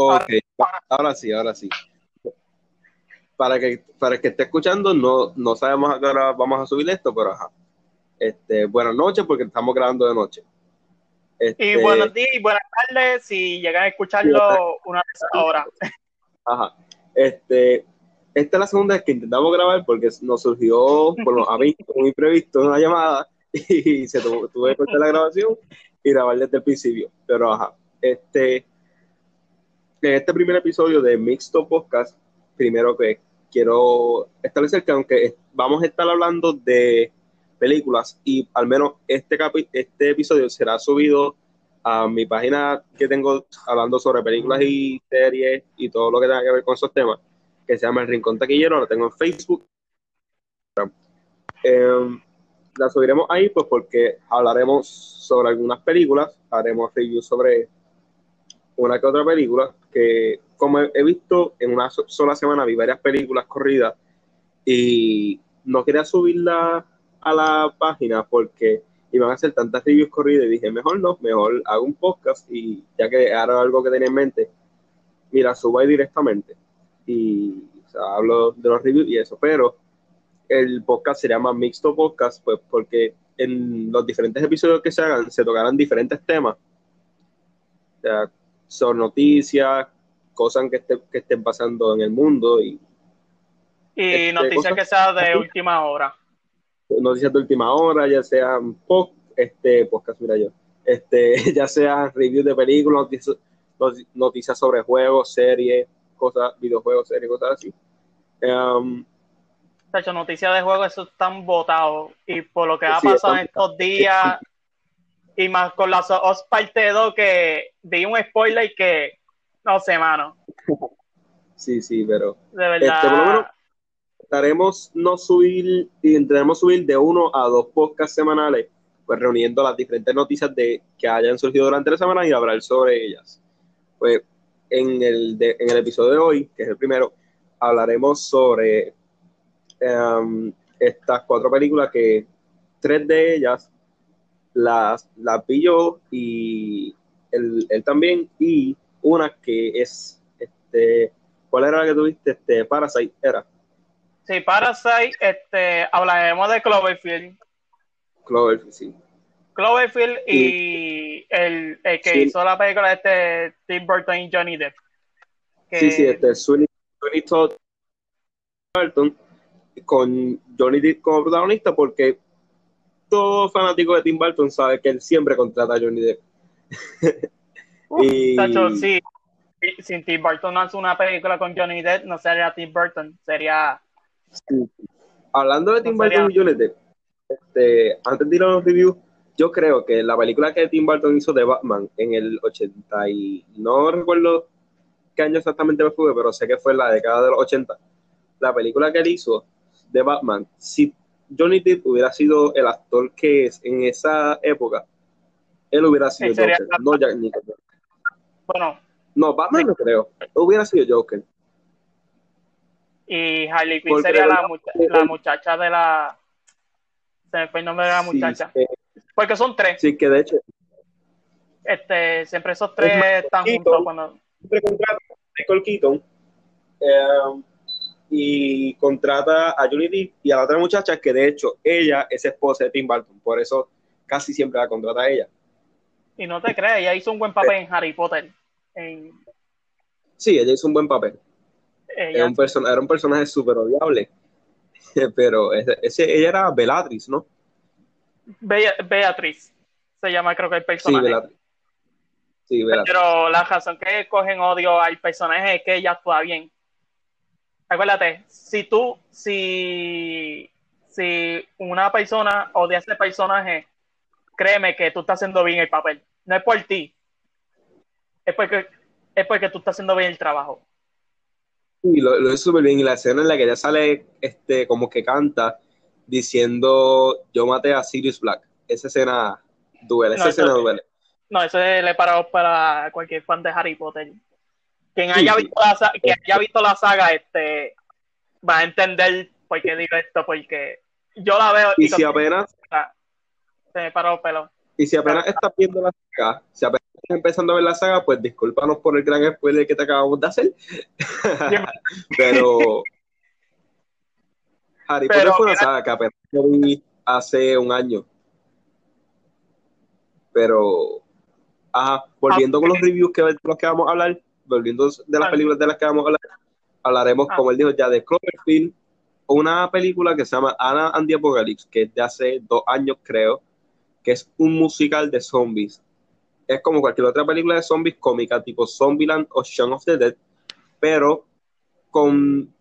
Ok, ahora sí, ahora sí. Para que, para el que esté escuchando, no, no sabemos a qué hora vamos a subir esto, pero ajá. Este, buenas noches, porque estamos grabando de noche. Este, Y buenos días y buenas tardes si llegan a escucharlo una vez ahora. Ajá. Este, esta es la segunda vez que intentamos grabar porque nos surgió, por lo a mí, un imprevisto, una llamada y se tuvo, tuve que cortar la grabación y grabar desde el principio. Pero ajá, este, en este primer episodio de Mixto Podcast, primero que quiero establecer que aunque vamos a estar hablando de películas y al menos este, capi- este episodio será subido a mi página que tengo hablando sobre películas y series y todo lo que tenga que ver con esos temas, que se llama El Rincón Taquillero, lo tengo en Facebook. Em, la subiremos ahí pues porque hablaremos sobre algunas películas, haremos reviews sobre una que otra película, que como he visto en una so- sola semana vi varias películas corridas y no quería subirla a la página porque iban a hacer tantas reviews corridas y dije, mejor no, mejor hago un podcast y ya que era algo que tenía en mente, mira, subo ahí directamente. Y hablo de los reviews y eso, pero el podcast se llama Mixto Podcast, pues porque en los diferentes episodios que se hagan se tocarán diferentes temas, son noticias, cosas que, esté- que estén pasando en el mundo y Y Este, noticias que sea de última hora. noticias de última hora, ya sean post, este, podcast, mira yo, este, ya sean reviews de películas, noticias, noti- noticias sobre juegos, series, cosas, videojuegos, series, cosas así. Um, De hecho, noticias de juego, eso están botados. Y por lo que ha Sí, pasado en estos días, y más con la OS parte 2, que di un spoiler que, no sé, mano. sí, sí, pero De verdad. Este, menos- estaremos no subir, intentaremos subir de uno a dos podcasts semanales, pues reuniendo las diferentes noticias de que hayan surgido durante la semana y hablar sobre ellas. Pues en el, de- en el episodio de hoy, que es el primero, hablaremos sobre em, estas cuatro películas que tres de ellas las, las vi yo y él, él también, y una que es, este, ¿cuál era la que tuviste? Este, Parasite, era. Sí, Parasite, este, hablaremos de Cloverfield. Cloverfield, sí. Cloverfield y el, el que Sí. hizo la película este Tim Burton y Johnny Depp. Que- Sí, sí, este Sweeney, Sweeney Todd Burton con Johnny Depp como protagonista porque todo fanático de Tim Burton sabe que él siempre contrata a Johnny Depp. Uh, y- tacho, sí. Si- Tim Burton no hace una película con Johnny Depp, no sería Tim Burton, sería Hablando de Tim No sería- Burton y Johnny Depp, este, antes de ir a los reviews, yo creo que la película que Tim Burton hizo de Batman en el 80 y no recuerdo qué año exactamente me fue, pero sé que fue en la década de los 80. La película que él hizo de Batman, si Johnny Depp hubiera sido el actor que es en esa época, él hubiera sido Joker, no Jack Nicholson. bueno. No, Batman no creo, hubiera sido Joker. Y Harley Quinn sería la, mucha- la muchacha de la. Se me fue el nombre de la Sí, muchacha. Porque son tres. sí, que de hecho Este, siempre esos tres están Keaton. juntos cuando. siempre contrata a Michael Keaton eh, y contrata a Depp y a la otra muchacha que de hecho ella es esposa de Tim Burton, por eso casi siempre la contrata a ella. Y no te crees, ella hizo un buen papel en Harry Potter. En, Sí, ella hizo un buen papel. Era un, person- era un personaje súper odiable, pero ese, ese- ella era Bellatrix, ¿no? Bea- Beatriz se llama, creo que el Sí, personaje. Bellatrix. Sí, Bellatrix. Pero la razón que cogen odio al personaje es que ella actúa bien. Acuérdate, si tú, si, si una persona odia a ese personaje, créeme que tú estás haciendo bien el papel. No es por ti. Es porque, es porque tú estás haciendo bien el trabajo. Sí, lo, lo hizo súper bien. Y la escena en la que ella sale, este, como que canta, diciendo yo maté a Sirius Black. Esa escena duele, esa No, escena eso- duele. No, eso es le parado para cualquier fan de Harry Potter. Quien haya sí. visto la, quien haya visto la saga, este, va a entender por qué digo esto, porque yo la veo Y si cuando- apenas, se me paró el pelo. Y si apenas estás viendo la saga, si apenas estás empezando a ver la saga, pues discúlpanos por el gran spoiler que te acabamos de hacer. Pero Harry Potter fue una saga que apenas vi hace un año. Pero, ajá, volviendo con los reviews que, de los que vamos a hablar, volviendo de las películas de las que vamos a hablar, hablaremos, ah. como él dijo ya, de Cloverfield, una película que se llama Anna and the Apocalypse, que es de hace dos años, creo, es un musical de zombies. Es como cualquier otra película de zombies cómica, tipo Zombieland o Shaun of the Dead, pero con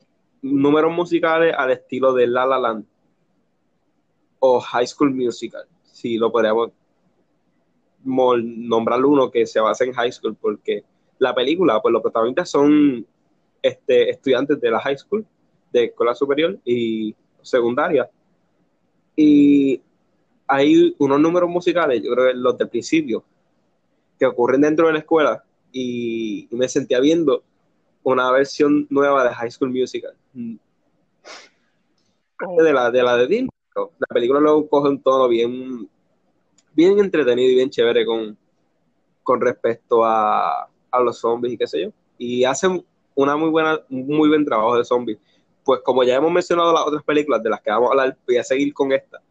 números musicales al estilo de La La Land o High School Musical, si lo podríamos nombrar uno que se basa en High School, porque la película, pues los protagonistas son este, estudiantes de la High School, de escuela superior y secundaria. Y hay unos números musicales, yo creo que los del principio, que ocurren dentro de la escuela y, me sentía viendo una versión nueva de High School Musical. Oh. De la de, la de Disney. La película luego coge un tono bien, bien entretenido y bien chévere con, con respecto a, a los zombies y qué sé yo. Y hacen una muy buena, muy buen trabajo de zombies. Pues como ya hemos mencionado las otras películas de las que vamos a hablar, voy a seguir con esta.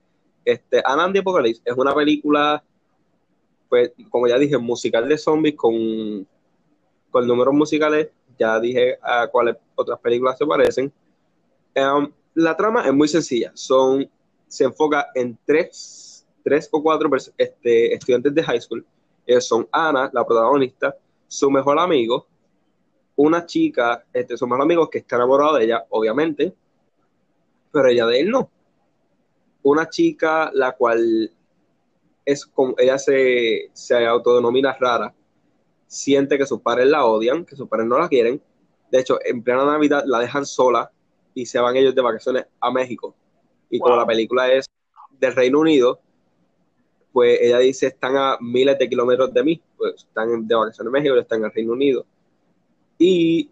Este, Anna the Apocalypse es una película, pues, como ya dije, musical de zombies con, con números musicales. Ya dije a cuáles otras películas se parecen. Um, la trama es muy sencilla. Son, se enfoca en tres, tres o cuatro este, estudiantes de high school. Son Ana, la protagonista, su mejor amigo, una chica, este, su mejor amigo que está enamorado de ella, obviamente, pero ella de él no. Una chica la cual es como ella se, se autodenomina rara, siente que sus padres la odian, que sus padres no la quieren. De hecho, en plena Navidad la dejan sola y se van ellos de vacaciones a México. Y como la película es del Reino Unido, pues ella dice, están a miles de kilómetros de mí, pues están de vacaciones en México, están en el Reino Unido. Y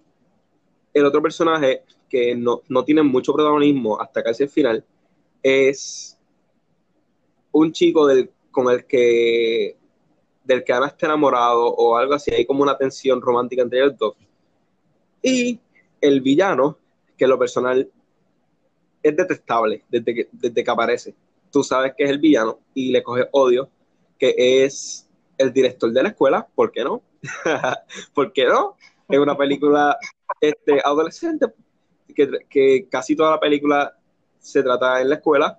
el otro personaje que no, tiene mucho protagonismo hasta casi el final es un chico del, con el que del que Ana está enamorado o algo así, hay como una tensión romántica entre ellos dos. Y el villano, que lo personal es detestable desde que, desde que aparece. Tú sabes que es el villano y le coge odio, que es el director de la escuela, ¿por qué no? ¿Por qué no? Es una película este, adolescente, que, que, casi toda la película se trata en la escuela.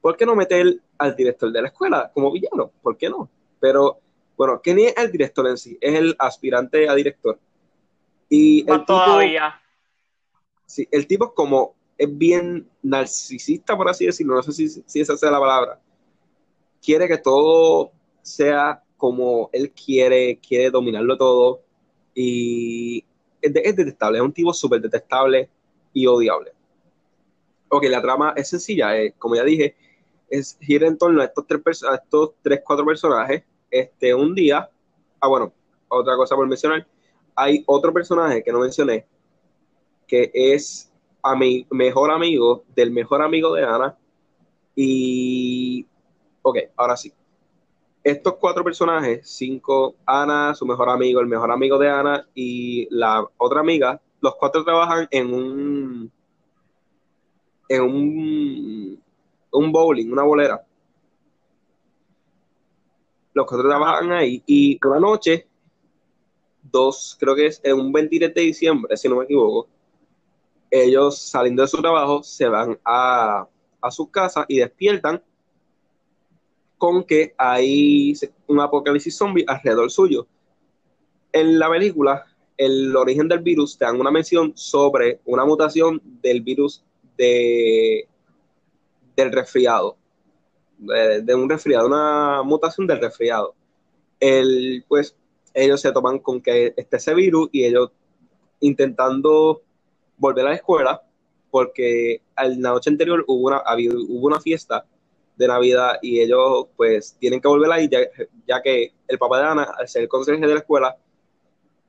¿Por qué no meter al director de la escuela como villano? ¿Por qué no? Pero, bueno, que ni es el director en sí, es el aspirante a director. Y el todavía. sí, el tipo como es bien narcisista, por así decirlo, no sé si, si esa sea la palabra. Quiere que todo sea como él quiere, quiere dominarlo todo y es, detestable, es un tipo súper detestable y odiable. Ok, la trama es sencilla, eh, como ya dije, es gira en torno a estos tres, a estos tres, cuatro personajes. Este, un día, ah, bueno, otra cosa por mencionar, hay otro personaje que no mencioné, que es a mi mejor amigo del mejor amigo de Ana. Y, ok, ahora sí estos cuatro personajes, cinco, Ana, su mejor amigo, el mejor amigo de Ana y la otra amiga, los cuatro trabajan en un en un, un bowling, una bolera. Los cuatro trabajan ahí y una noche, dos, creo que es en un 23 de diciembre, si no me equivoco, ellos saliendo de su trabajo se van a, a su casa y despiertan con que hay un apocalipsis zombie alrededor suyo. En la película, el origen del virus te dan una mención sobre una mutación del virus de, del resfriado, de, un resfriado, una mutación del resfriado. El, pues ellos se toman con que esté ese virus y ellos intentando volver a la escuela porque la noche anterior hubo una, hubo una fiesta de Navidad y ellos pues tienen que volver ahí ya, que el papá de Ana, al ser el consejo de la escuela,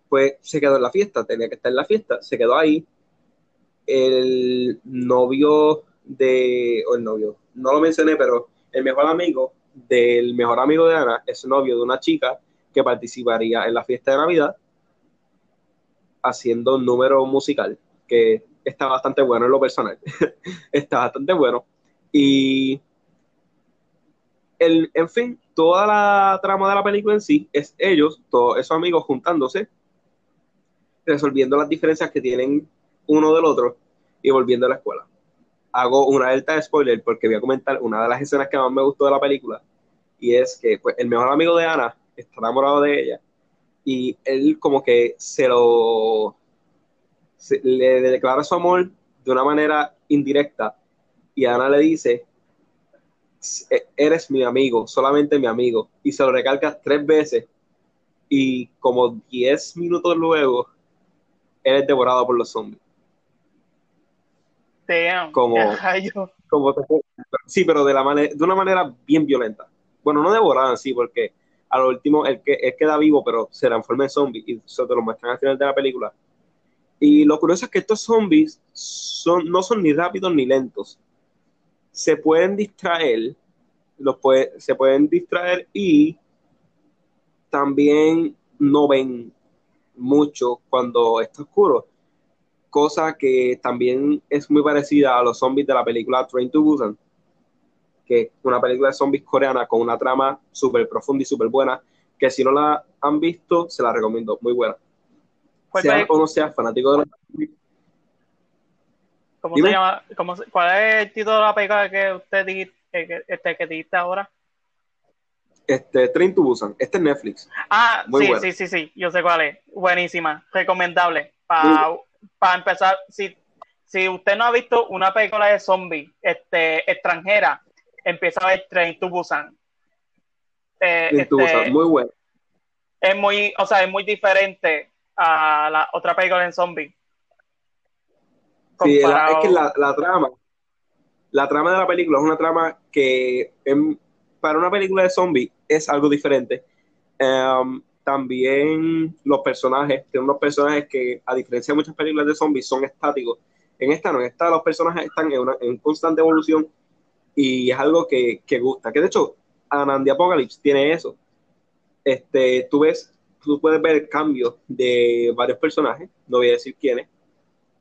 pues se quedó en la fiesta, tenía que estar en la fiesta, se quedó ahí. El novio de, o el novio, no lo mencioné, pero el mejor amigo del mejor amigo de Ana es novio de una chica que participaría en la fiesta de Navidad haciendo un número musical que está bastante bueno en lo personal. está bastante bueno. Y el, en fin, toda la trama de la película en sí es ellos, todos esos amigos juntándose, resolviendo las diferencias que tienen uno del otro y volviendo a la escuela. Hago una alerta de spoiler porque voy a comentar una de las escenas que más me gustó de la película y es que pues, el mejor amigo de Ana está enamorado de ella y él como que se lo le declara su amor de una manera indirecta y Ana le dice eres mi amigo, solamente mi amigo y se lo recalca tres veces y como diez minutos luego él es devorado por los zombies como, como sí pero de la manera de una manera bien violenta. Bueno no devorada sí porque a lo último él, él queda vivo pero se transforma en zombie y eso te lo muestran al final de la película. Y lo curioso es que estos zombies son, no son ni rápidos ni lentos. Se pueden distraer, los puede, se pueden distraer y también no ven mucho cuando está oscuro. Cosa que también es muy parecida a los zombies de la película Train to Busan, que es una película de zombies coreana con una trama súper profunda y súper buena, que si no la han visto, se la recomiendo, muy buena. Sea o no sea fanático de la ¿Cómo se llama? ¿Cómo ¿Cuál es el título de la película que usted dijiste, que, este, que dijiste ahora? Este, Train to Busan. Este es Netflix. Ah, sí, sí, sí, sí. Yo sé cuál es. Buenísima. Recomendable. Para empezar, si, si usted no ha visto una película de zombie este, extranjera, empieza a ver Train to Busan. Eh, to Busan. Este, muy bueno. Es muy, o sea, es muy diferente a la otra película en zombie. Sí, es que la, trama, la trama de la película es una trama que para una película de zombie es algo diferente. Em, también los personajes, tienen unos personajes que, a diferencia de muchas películas de zombies, son estáticos. En esta no, en esta los personajes están en, una, en constante evolución y es algo que, que gusta. Que de hecho, Anandi Apocalypse tiene eso. Este, tú ves tú puedes ver cambios de varios personajes, no voy a decir quiénes,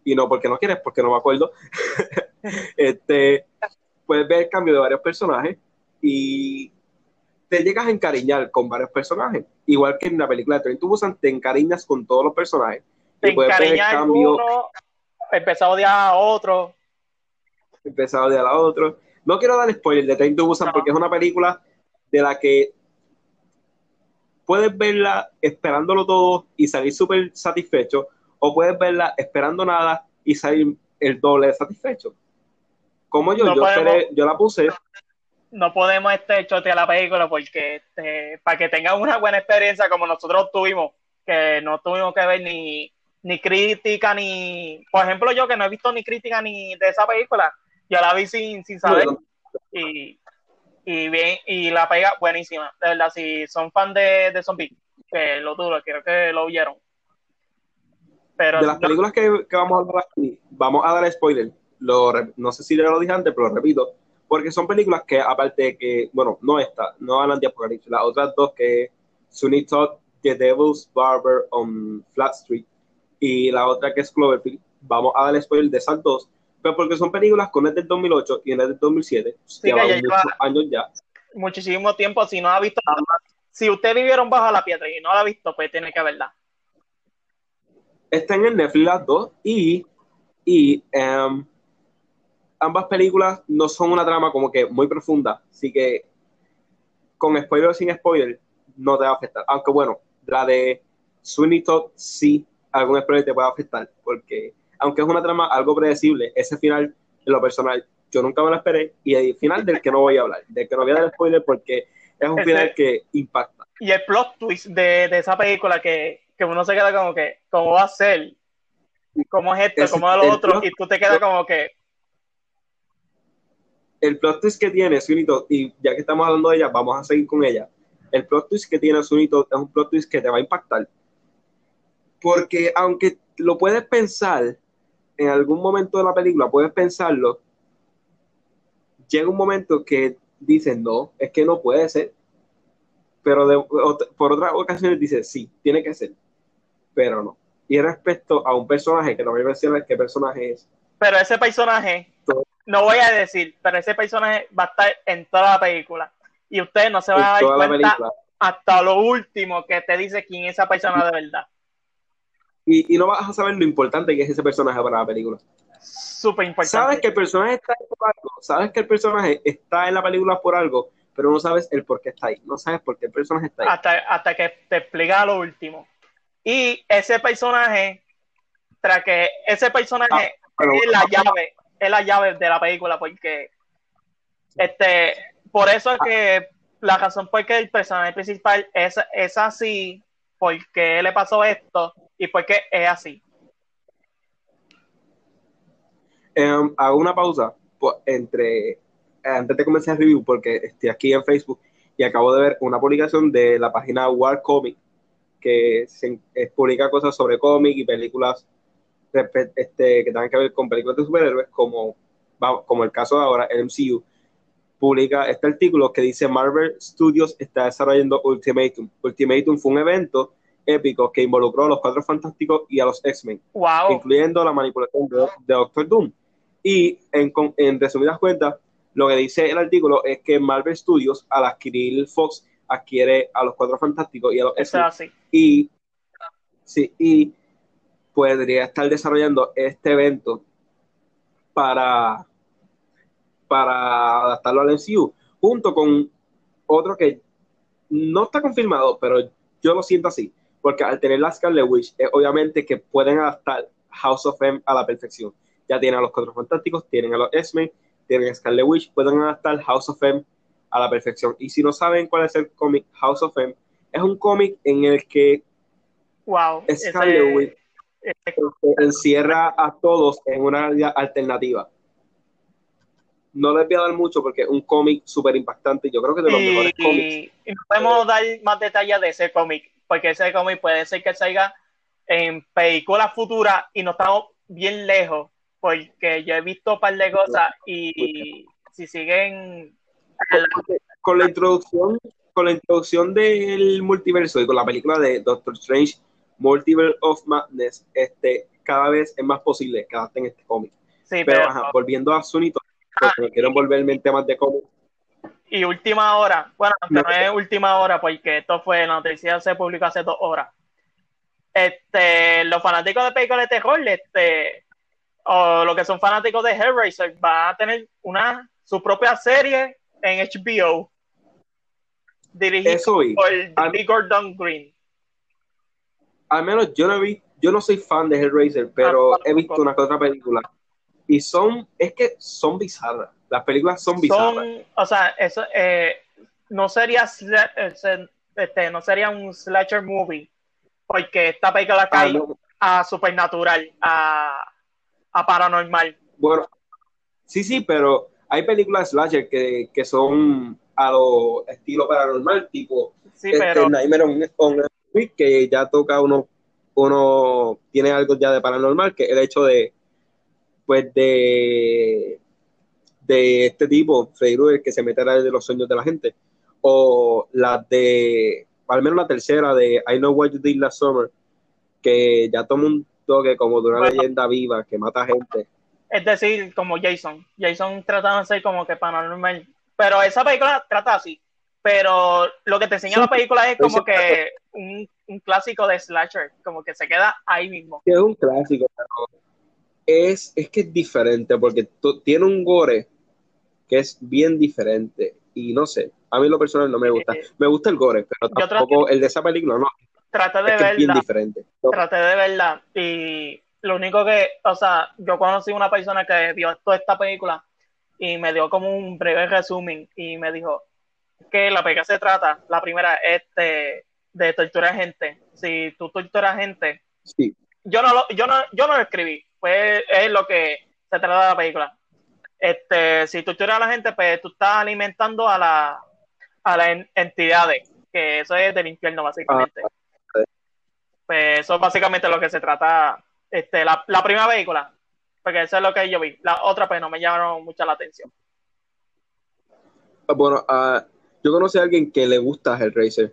y no porque no quieres, porque no me acuerdo. este, puedes ver cambios de varios personajes y te llegas a encariñar con varios personajes. Igual que en la película de to Busan, te encariñas con todos los personajes. Te encariñas cambio, uno, empezás a odiar a otro. Empezás a odiar a otro. No quiero dar spoiler de to Busan porque es una película de la que puedes verla esperándolo todo y salir súper satisfecho, o puedes verla esperando nada y salir el doble de satisfecho. Como yo, yo, yo la puse. No podemos este chotear la película porque este, para que tengan una buena experiencia como nosotros tuvimos, que no tuvimos que ver ni, ni crítica, ni. Por ejemplo, yo que no he visto ni crítica ni de esa película, yo la vi sin, sin saber. Y y bien, y la pega buenísima, de verdad, si son fan de, de Zombie, que lo duro, quiero que lo vieron. Pero de las películas que, vamos a hablar aquí, vamos a dar spoiler, lo, no sé si ya lo dije antes, pero lo repito, porque son películas que, aparte de que, bueno, no esta, no hablan de Apocalipsis, las otras dos que Sunny Todd, The Devil's Barber on Flat Street, y la otra que es Cloverfield, vamos a dar spoiler de esas dos, porque son películas con el del 2008 y el del 2007. Sí, ya muchos años ya. Muchísimo tiempo. Si no ha visto, si usted vivieron bajo la piedra y no la ha visto, pues tiene que verla. Están en Netflix las dos y, y em, ambas películas no son una trama como que muy profunda, así que con spoiler o sin spoiler no te va a afectar. Aunque bueno, la de Sweeney Todd sí, algún spoiler te puede afectar, porque aunque es una trama algo predecible, ese final, en lo personal, yo nunca me lo esperé. Y el final del que no voy a hablar, del que no voy a dar spoiler porque es un final que impacta. Y el plot twist de, de esa película que, que, uno se queda como que, ¿cómo va a ser? ¿Cómo es esto? ¿Cómo es lo otro? y tú te quedas como que... El plot twist que tiene Sunito, y ya que estamos hablando de ella, vamos a seguir con ella. El plot twist que tiene Sunito es un plot twist que te va a impactar. Porque aunque lo puedes pensar, en algún momento de la película, puedes pensarlo, llega un momento que dices, no, es que no puede ser. pero de, por otras ocasiones dice, sí, tiene que ser, pero no. Y respecto a un personaje, que no voy a mencionar qué personaje es. Pero ese personaje, no voy a decir, pero ese personaje va a estar en toda la película. Y usted no se va a dar cuenta hasta lo último que te dice quién es esa persona de verdad. Y, y no vas a saber lo importante que es ese personaje para la película. Súper importante. Sabes que el personaje está por algo, sabes que el personaje está en la película por algo, pero no sabes el por qué está ahí. No sabes por qué el personaje está ahí. Hasta, hasta que te explica lo último. Y ese personaje, tras que ese personaje ah, es la llave, es la llave de la película, porque este, por eso es que la razón por que el personaje principal es, es así, porque le pasó esto y porque es así. Em, hago una pausa pues, entre antes de comenzar el review porque estoy aquí en Facebook y acabo de ver una publicación de la página War Comic que se, publica cosas sobre cómic y películas este, que tengan que ver con películas de superhéroes como, como el caso de ahora el MCU publica este artículo que dice Marvel Studios está desarrollando Ultimatum. Ultimatum fue un evento épico que involucró a los Cuatro Fantásticos y a los X-Men, incluyendo la manipulación de, Doctor Doom. Y en, en, resumidas cuentas, lo que dice el artículo es que Marvel Studios, al adquirir Fox, adquiere a los Cuatro Fantásticos y a los X-Men. Y, sí, y podría estar desarrollando este evento para, para adaptarlo al MCU, junto con otro que no está confirmado, pero yo lo siento así, porque al tener la Scarlet Witch, obviamente que pueden adaptar House of M a la perfección ya tienen a los Cuatro Fantásticos, tienen a los X-Men, tienen a Scarlet Witch, pueden adaptar House of M a la perfección. Y si no saben cuál es el cómic House of M, es un cómic en el que wow, Scarlet Witch encierra a todos en una realidad alternativa. No les voy a dar mucho porque es un cómic súper impactante. Yo creo que de los mejores cómics. Y no podemos dar más detalles de ese cómic, porque ese cómic puede ser que salga en películas futuras y no estamos bien lejos porque yo he visto un par de cosas y, si siguen con la introducción con la introducción del multiverso y con la película de Doctor Strange Multiverse of Madness este cada vez es más posible que adapten este cómic. Pero, volviendo a Sunito ah, quiero volverme en temas de cómic. Y última hora. Bueno no, no es última hora porque esto fue la noticia se publicó hace dos horas. Este los fanáticos de películas de terror este o lo que son fanáticos de Hellraiser, va a tener una su propia serie en HBO dirigida por D. Gordon Green. Al menos yo no vi, yo no soy fan de Hellraiser, pero ah, he visto una que otra película y son, es que son bizarras. Las películas son bizarras. o sea, eso eh, no sería este, no sería un slasher movie porque esta película ah, cae a supernatural, a a paranormal. Bueno, sí, sí, pero hay películas slasher que, que son a lo estilo paranormal, tipo sí, este, pero... Nightmare on, que ya toca uno, uno tiene algo ya de paranormal, que el hecho de, pues de, de este tipo, Freddy Krueger, que se mete a de los sueños de la gente, o la de, al menos la tercera de I Know What You Did Last Summer, que ya toma un que como de una leyenda viva que mata gente. Es decir, como Jason. Jason trata de ser como que paranormal. Pero esa película trata así. Pero lo que te enseña la película es como que un, clásico de slasher, como que se queda ahí mismo. Es un clásico, pero es, es que es diferente porque tiene un gore que es bien diferente. Y no sé, a mí lo personal no me gusta. Eh, me gusta el gore, pero tampoco el de esa película no traté de verla. diferente. Traté de verla y lo único que, o sea, yo conocí una persona que vio toda esta película y me dio como un breve resumen y me dijo que la película se trata, la primera es de, de torturar gente. Si tú torturas gente, sí. yo no lo, yo no, yo no lo escribí, pues es lo que se trata de la película. Este, si torturas a la gente, pues tú estás alimentando a la a las entidades, que eso es del infierno básicamente. Ah, pues eso es básicamente lo que se trata este, la, primera película, porque eso es lo que yo vi. La otra pues no me llamaron mucha la atención. Ah, bueno, uh, yo conocí a alguien que le gusta Hellraiser.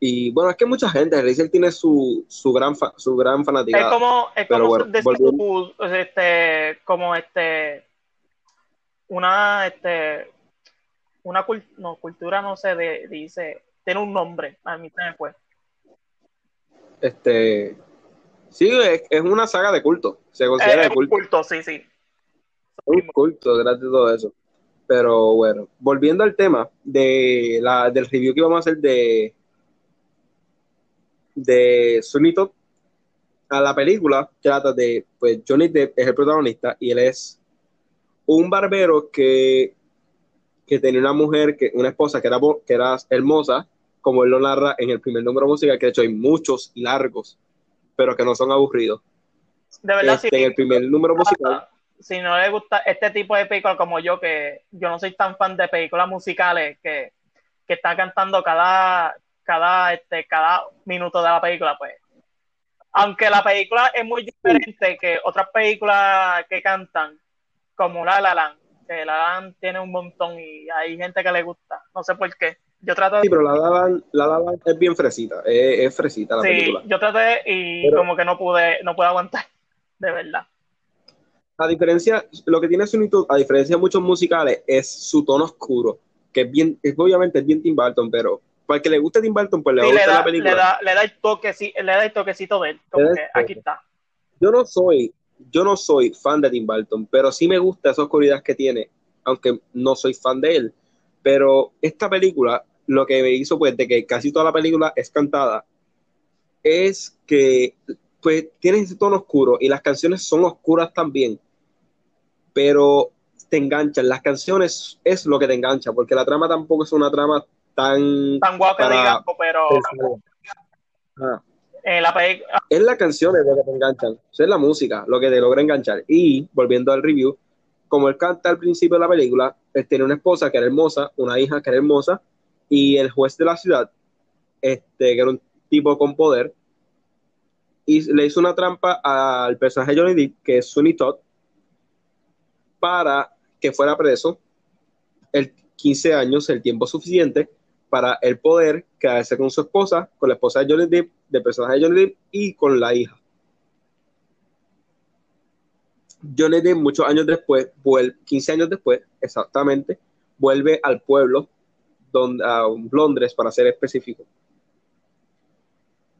Y bueno, es que mucha gente, Hellraiser tiene su, su gran su gran fanaticada. Es como, es como este, como este una este una no, cultura no sé de, dice, tiene un nombre, a mí me fue. Este sí, es, una saga de culto, se considera de culto. culto, sí, sí. Un culto, gracias a todo eso. Pero bueno, volviendo al tema de la, del review que vamos a hacer de, de a la película trata de, pues Johnny Depp es el protagonista y él es un barbero que, que tenía una mujer, que, una esposa que era, que era hermosa, como él lo narra en el primer número musical, que de hecho hay muchos largos, pero que no son aburridos. De verdad, este, En el primer número musical si no le gusta este tipo de películas como yo, que yo no soy tan fan de películas musicales que, que están cantando cada, cada, este, cada minuto de la película, pues. Aunque la película es muy diferente que otras películas que cantan, como La La Land, que La La Land tiene un montón y hay gente que le gusta, no sé por qué. Yo trato de... Sí, pero La La Land, la la es bien fresita, es, fresita la sí, yo traté y como que no pude, no pude aguantar, de verdad a diferencia, lo que tiene Sonido, a diferencia de muchos musicales, es su tono oscuro, que es bien, es, obviamente es bien Tim Burton, pero para el que le guste Tim Burton, pues le va a gustar la película. Le da, le da, el toque, le da el toquecito de él, como que aquí está. Yo no soy, yo no soy fan de Tim Burton, pero sí me gusta esa oscuridad que tiene, aunque no soy fan de él. Pero esta película, lo que me hizo, pues, de que casi toda la película es cantada, es que, pues, tiene ese tono oscuro y las canciones son oscuras también pero te enganchan. Las canciones es lo que te engancha, porque la trama tampoco es una trama tan. Tan guapa, digamos, pero. Ah. la es la canción lo que te enganchan, es la música lo que te logra enganchar. Y volviendo al review, como él canta al principio de la película, él tiene una esposa que era hermosa, una hija que era hermosa, y el juez de la ciudad, este, que era un tipo con poder, y le hizo una trampa al personaje Johnny Depp, que es Sunny Todd, para que fuera preso el 15 años, el tiempo suficiente para el poder quedarse con su esposa, con la esposa de Johnny Depp, de personaje de Johnny Depp y con la hija. Johnny Depp muchos años después, 15 años después, exactamente, vuelve al pueblo, donde, a Londres para ser específico,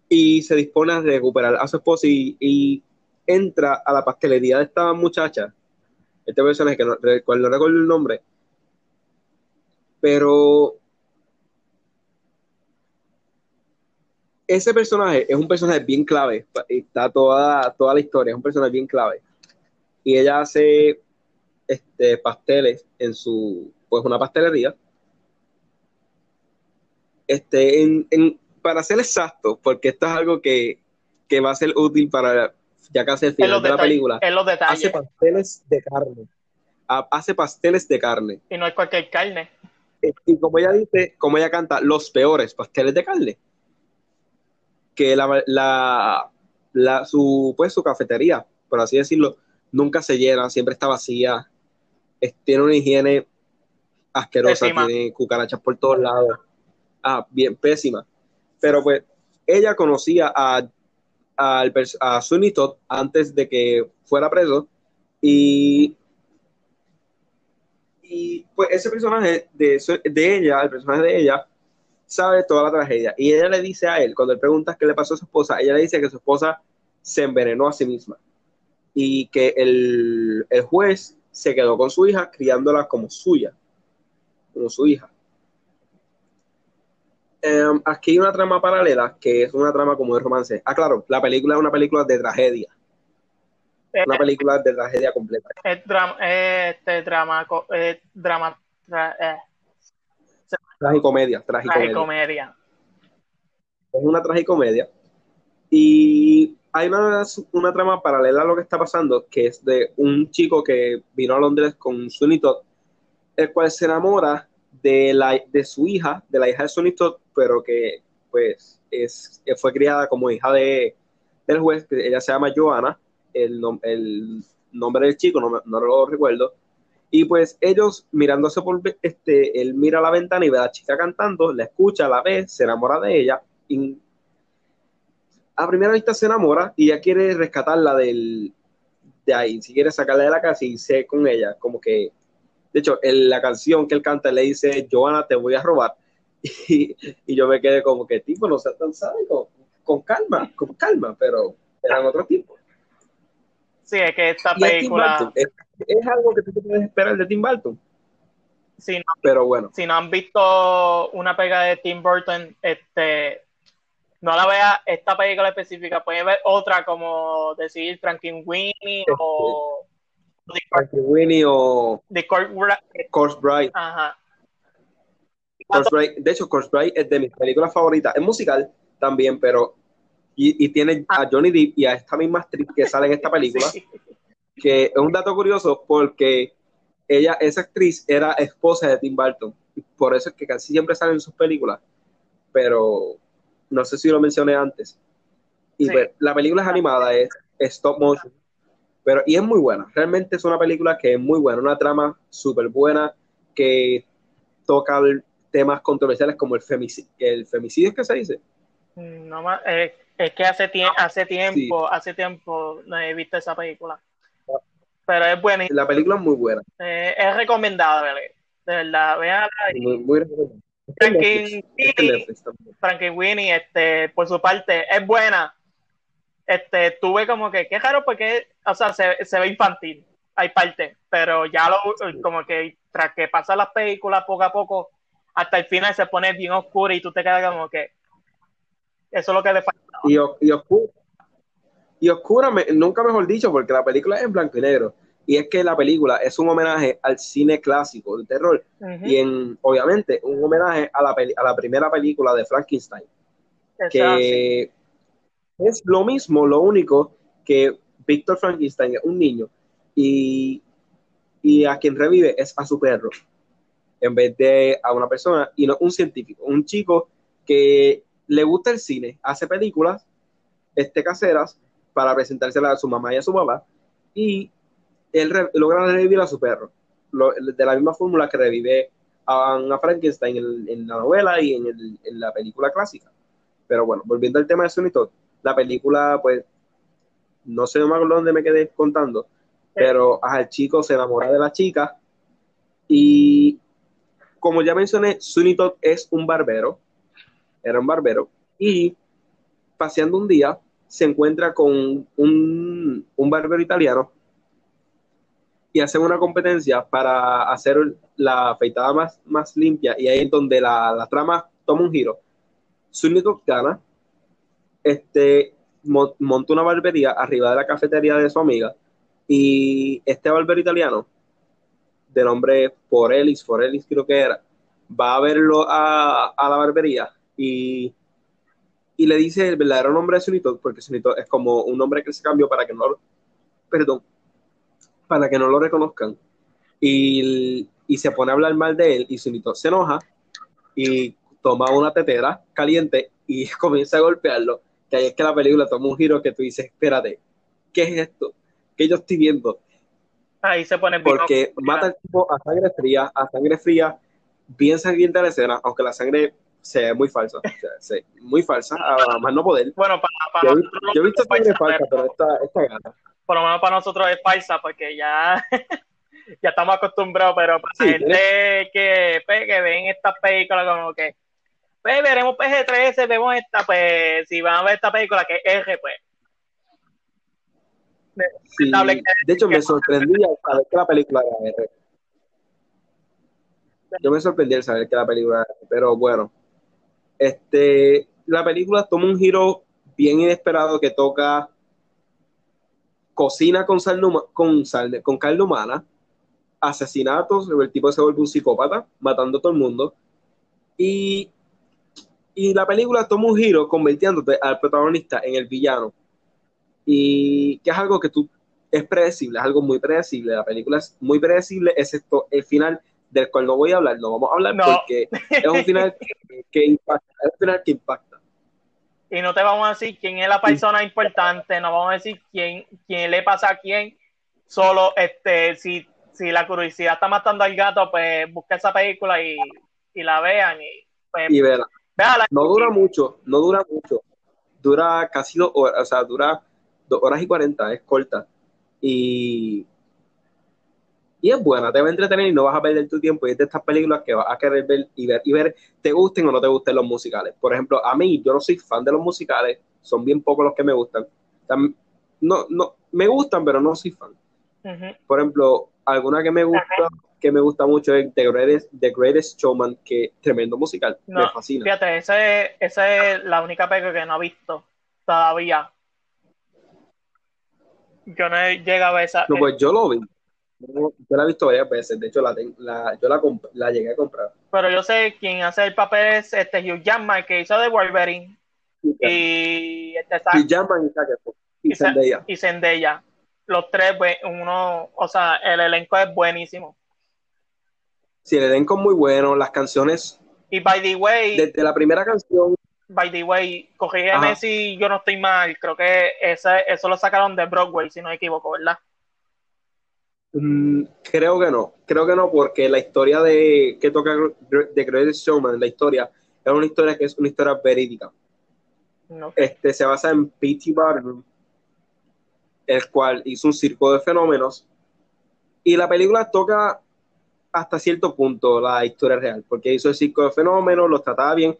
y se dispone a recuperar a su esposa y entra a la pastelería de esta muchacha este personaje que no, recuerdo, el nombre, pero ese personaje es un personaje bien clave, está toda, toda la historia, es un personaje bien clave. Y ella hace este, pasteles en su, pues una pastelería. Este, en, para ser exacto, porque esto es algo que, que va a ser útil para, ya casi el final de la película, en los detalles. hace pasteles de carne. Hace pasteles de carne. Y no es cualquier carne. Y como ella dice, como ella canta, los peores pasteles de carne. Que la, la, la su, pues, su cafetería, por así decirlo, nunca se llena, siempre está vacía. tiene una higiene asquerosa, tiene cucarachas por todos lados. Ah, bien, pésima. Pero pues ella conocía a a Sunny Todd antes de que fuera preso y, y pues ese personaje de, de ella, el personaje de ella, sabe toda la tragedia y ella le dice a él, cuando él pregunta qué le pasó a su esposa, ella le dice que su esposa se envenenó a sí misma y que el, el juez se quedó con su hija criándola como suya, como su hija. Em, aquí hay una trama paralela que es una trama como de romance. Ah, claro, la película es una película de tragedia. Una eh, película de tragedia completa. Es drama, este drama, eh, drama, eh. tragicomedia, tragicomedia. Es una tragicomedia. Y hay una, una, trama paralela a lo que está pasando, que es de un chico que vino a Londres con su Todd, el cual se enamora de, la, de su hija, de la hija de Sonny Todd, pero que pues es, fue criada como hija de, del juez, que ella se llama Joana, el, el nombre del chico no, no, lo recuerdo, Y pues ellos mirándose por, este, él mira la ventana y ve a la chica cantando, la escucha, la ve, se enamora de ella. Y a primera vista se enamora y ya quiere rescatarla del, de ahí, si quiere sacarla de la casa y irse con ella, como que, de hecho, en la canción que él canta le dice, Joana, te voy a robar. Y, yo me quedé como que, tipo, no seas tan sádico, con calma, con calma, pero eran otro tipo. Sí, es que esta película... Es, algo que tú te puedes esperar de Tim Burton. Si no, pero bueno. Si no han visto una pega de Tim Burton, este, no la vea esta película específica, puede ver otra como decir Winnie o Winnie o The Course Bright. Ajá. De hecho, Course Bright es de mis películas favoritas. Es musical también, pero y, tiene a ah. Johnny Depp y a esta misma actriz que sale en esta película, que es un dato curioso porque ella, esa actriz, era esposa de Tim Burton. Por eso es que casi siempre sale en sus películas. Pero no sé si lo mencioné antes. Y pues, la película es animada, es, stop motion. Pero, y es muy buena. Realmente es una película que es muy buena, una trama súper buena que toca temas controversiales como el femicidio. ¿El femicidio es que se dice? No más, eh, es que hace, hace tiempo, hace tiempo no he visto esa película. Pero es buena. La película es muy buena. Eh, es recomendada, de verdad. Veanla. Muy, muy Frankie Winnie, este, por su parte, es buena. Este, tuve como que, qué raro porque, o sea, se, se ve infantil. Hay parte, pero ya lo, como que tras que pasan las películas poco a poco, hasta el final se pone bien oscuro y tú te quedas como que, eso es lo que le falta. Y, y, oscura, y oscura nunca mejor dicho, porque la película es en blanco y negro. Y es que la película es un homenaje al cine clásico de terror. Y en, obviamente, un homenaje a la, a la primera película de Frankenstein. que es lo mismo, lo único que Víctor Frankenstein es un niño y, y a quien revive es a su perro en vez de a una persona y no un científico, un chico que le gusta el cine, hace películas este, caseras para presentárselas a su mamá y a su papá, y él logra revivir a su perro, de la misma fórmula que revive a, Frankenstein en, la novela y en, la película clásica. Pero bueno, volviendo al tema de Sunny la película, pues, no sé más dónde me quedé contando, pero el chico se enamora de la chica y como ya mencioné, Sunny es un barbero era un barbero, y paseando un día se encuentra con un, barbero italiano y hacen una competencia para hacer la afeitada más, más limpia y ahí es donde la, trama toma un giro. Sunito gana, este, monta una barbería arriba de la cafetería de su amiga y este barbero italiano, de nombre Forelis, Forelis creo que era, va a verlo a, a la barbería y, y le dice el verdadero nombre de Sunito, porque Sunito es como un nombre que se cambió para que no perdón, para que no lo reconozcan. Y, y se pone a hablar mal de él y Sunito se enoja y toma una tetera caliente y comienza a golpearlo. Que ahí es que la película toma un giro que tú dices, espérate, ¿qué es esto? ¿Qué yo estoy viendo? Ahí se pone Porque mata al tipo a sangre fría, a sangre fría, bien sangrienta la escena, aunque la sangre se ve muy falsa. muy falsa, a más no poder. Bueno, para, yo, he visto es falsa, pero esta, esta gana. Por lo menos para nosotros es falsa, porque ya, ya estamos acostumbrados, pero para la gente que, pues, que ven estas películas como que, pues veremos PG-13, vemos esta, pues si van a ver esta película que es R, pues. De hecho, me sorprendí al saber que la película era R. Yo me sorprendí al saber que la película era R, pero bueno, este, la película toma un giro bien inesperado que toca cocina con sal, con, sal, con carne humana, asesinatos, el tipo se vuelve un psicópata, matando a todo el mundo. Y, y la película toma un giro convirtiéndote al protagonista en el villano. Y que es algo que tú es predecible, es algo muy predecible. La película es muy predecible, excepto el final del cual no voy a hablar, no vamos a hablar porque es un final que, impacta, es un final que impacta. Y no te vamos a decir quién es la persona importante, no vamos a decir quién, quién le pasa a quién, solo este, si, si la curiosidad está matando al gato, pues busca esa película y, y la vean. Y, pues, Y véala. No dura mucho, no dura mucho. Dura casi dos horas, o sea, dura dos horas y cuarenta, es corta. Y, y es buena, te va a entretener y no vas a perder tu tiempo. Y es de estas películas que vas a querer ver y ver, y ver, te gusten o no te gusten los musicales. Por ejemplo, a mí, yo no soy fan de los musicales, son bien pocos los que me gustan. No, no, me gustan, pero no soy fan. Por ejemplo, alguna que me gusta, que me gusta mucho es The Greatest, The Greatest Showman, que tremendo musical, me No, fascina. fíjate, esa es, esa es la única película que no he visto todavía. Yo no he llegado a ver esa. No, pues yo lo vi. Yo, la he visto varias veces. De hecho, la, la- yo la, la llegué a comprar. Pero yo sé quién hace el papel es este Hugh Jackman, que hizo de Wolverine. Y este Y Jackman y Efron. Y y Zendaya. y Zendaya. Los tres, pues, uno, o sea, el elenco es buenísimo. Sí, el elenco es muy bueno. Las canciones, Y by the way, desde la primera canción, by the way, corrígeme Ajá. si yo no estoy mal, creo que ese, eso lo sacaron de Broadway, si no me equivoco, ¿verdad? mm, creo que no. Creo que no, porque la historia de que toca The Greatest Showman, la historia, es una historia que es una historia verídica. No. Este, se basa en P.T. Barnum, el cual hizo un circo de fenómenos. Y la película toca hasta cierto punto la historia real, porque hizo el circo de fenómenos, los trataba bien,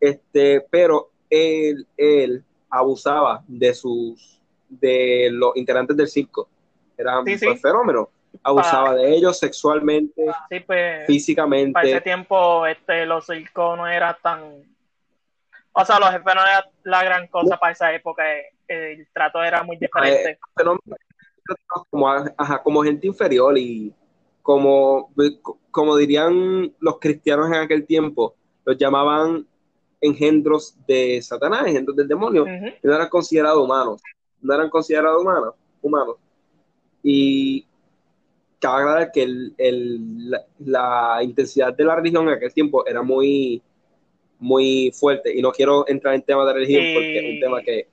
este, pero él, él abusaba de sus de los integrantes del circo. Eran Sí, sí. pues, fenómenos. Abusaba de ellos sexualmente, Sí, pues, para ese físicamente. tiempo, este, los circos no era tan, o sea, los jefes no era la gran cosa para esa época, eh, el trato era muy diferente. fenómenos como, ajá, como gente inferior y como, como dirían los cristianos en aquel tiempo, los llamaban engendros de Satanás, engendros del demonio, Ujú. no eran considerados humanos, no eran considerados humanos, humanos. Y cabe aclarar que el- el- la, la intensidad de la religión en aquel tiempo era muy, muy fuerte. Y no quiero entrar en temas de religión porque es un tema que,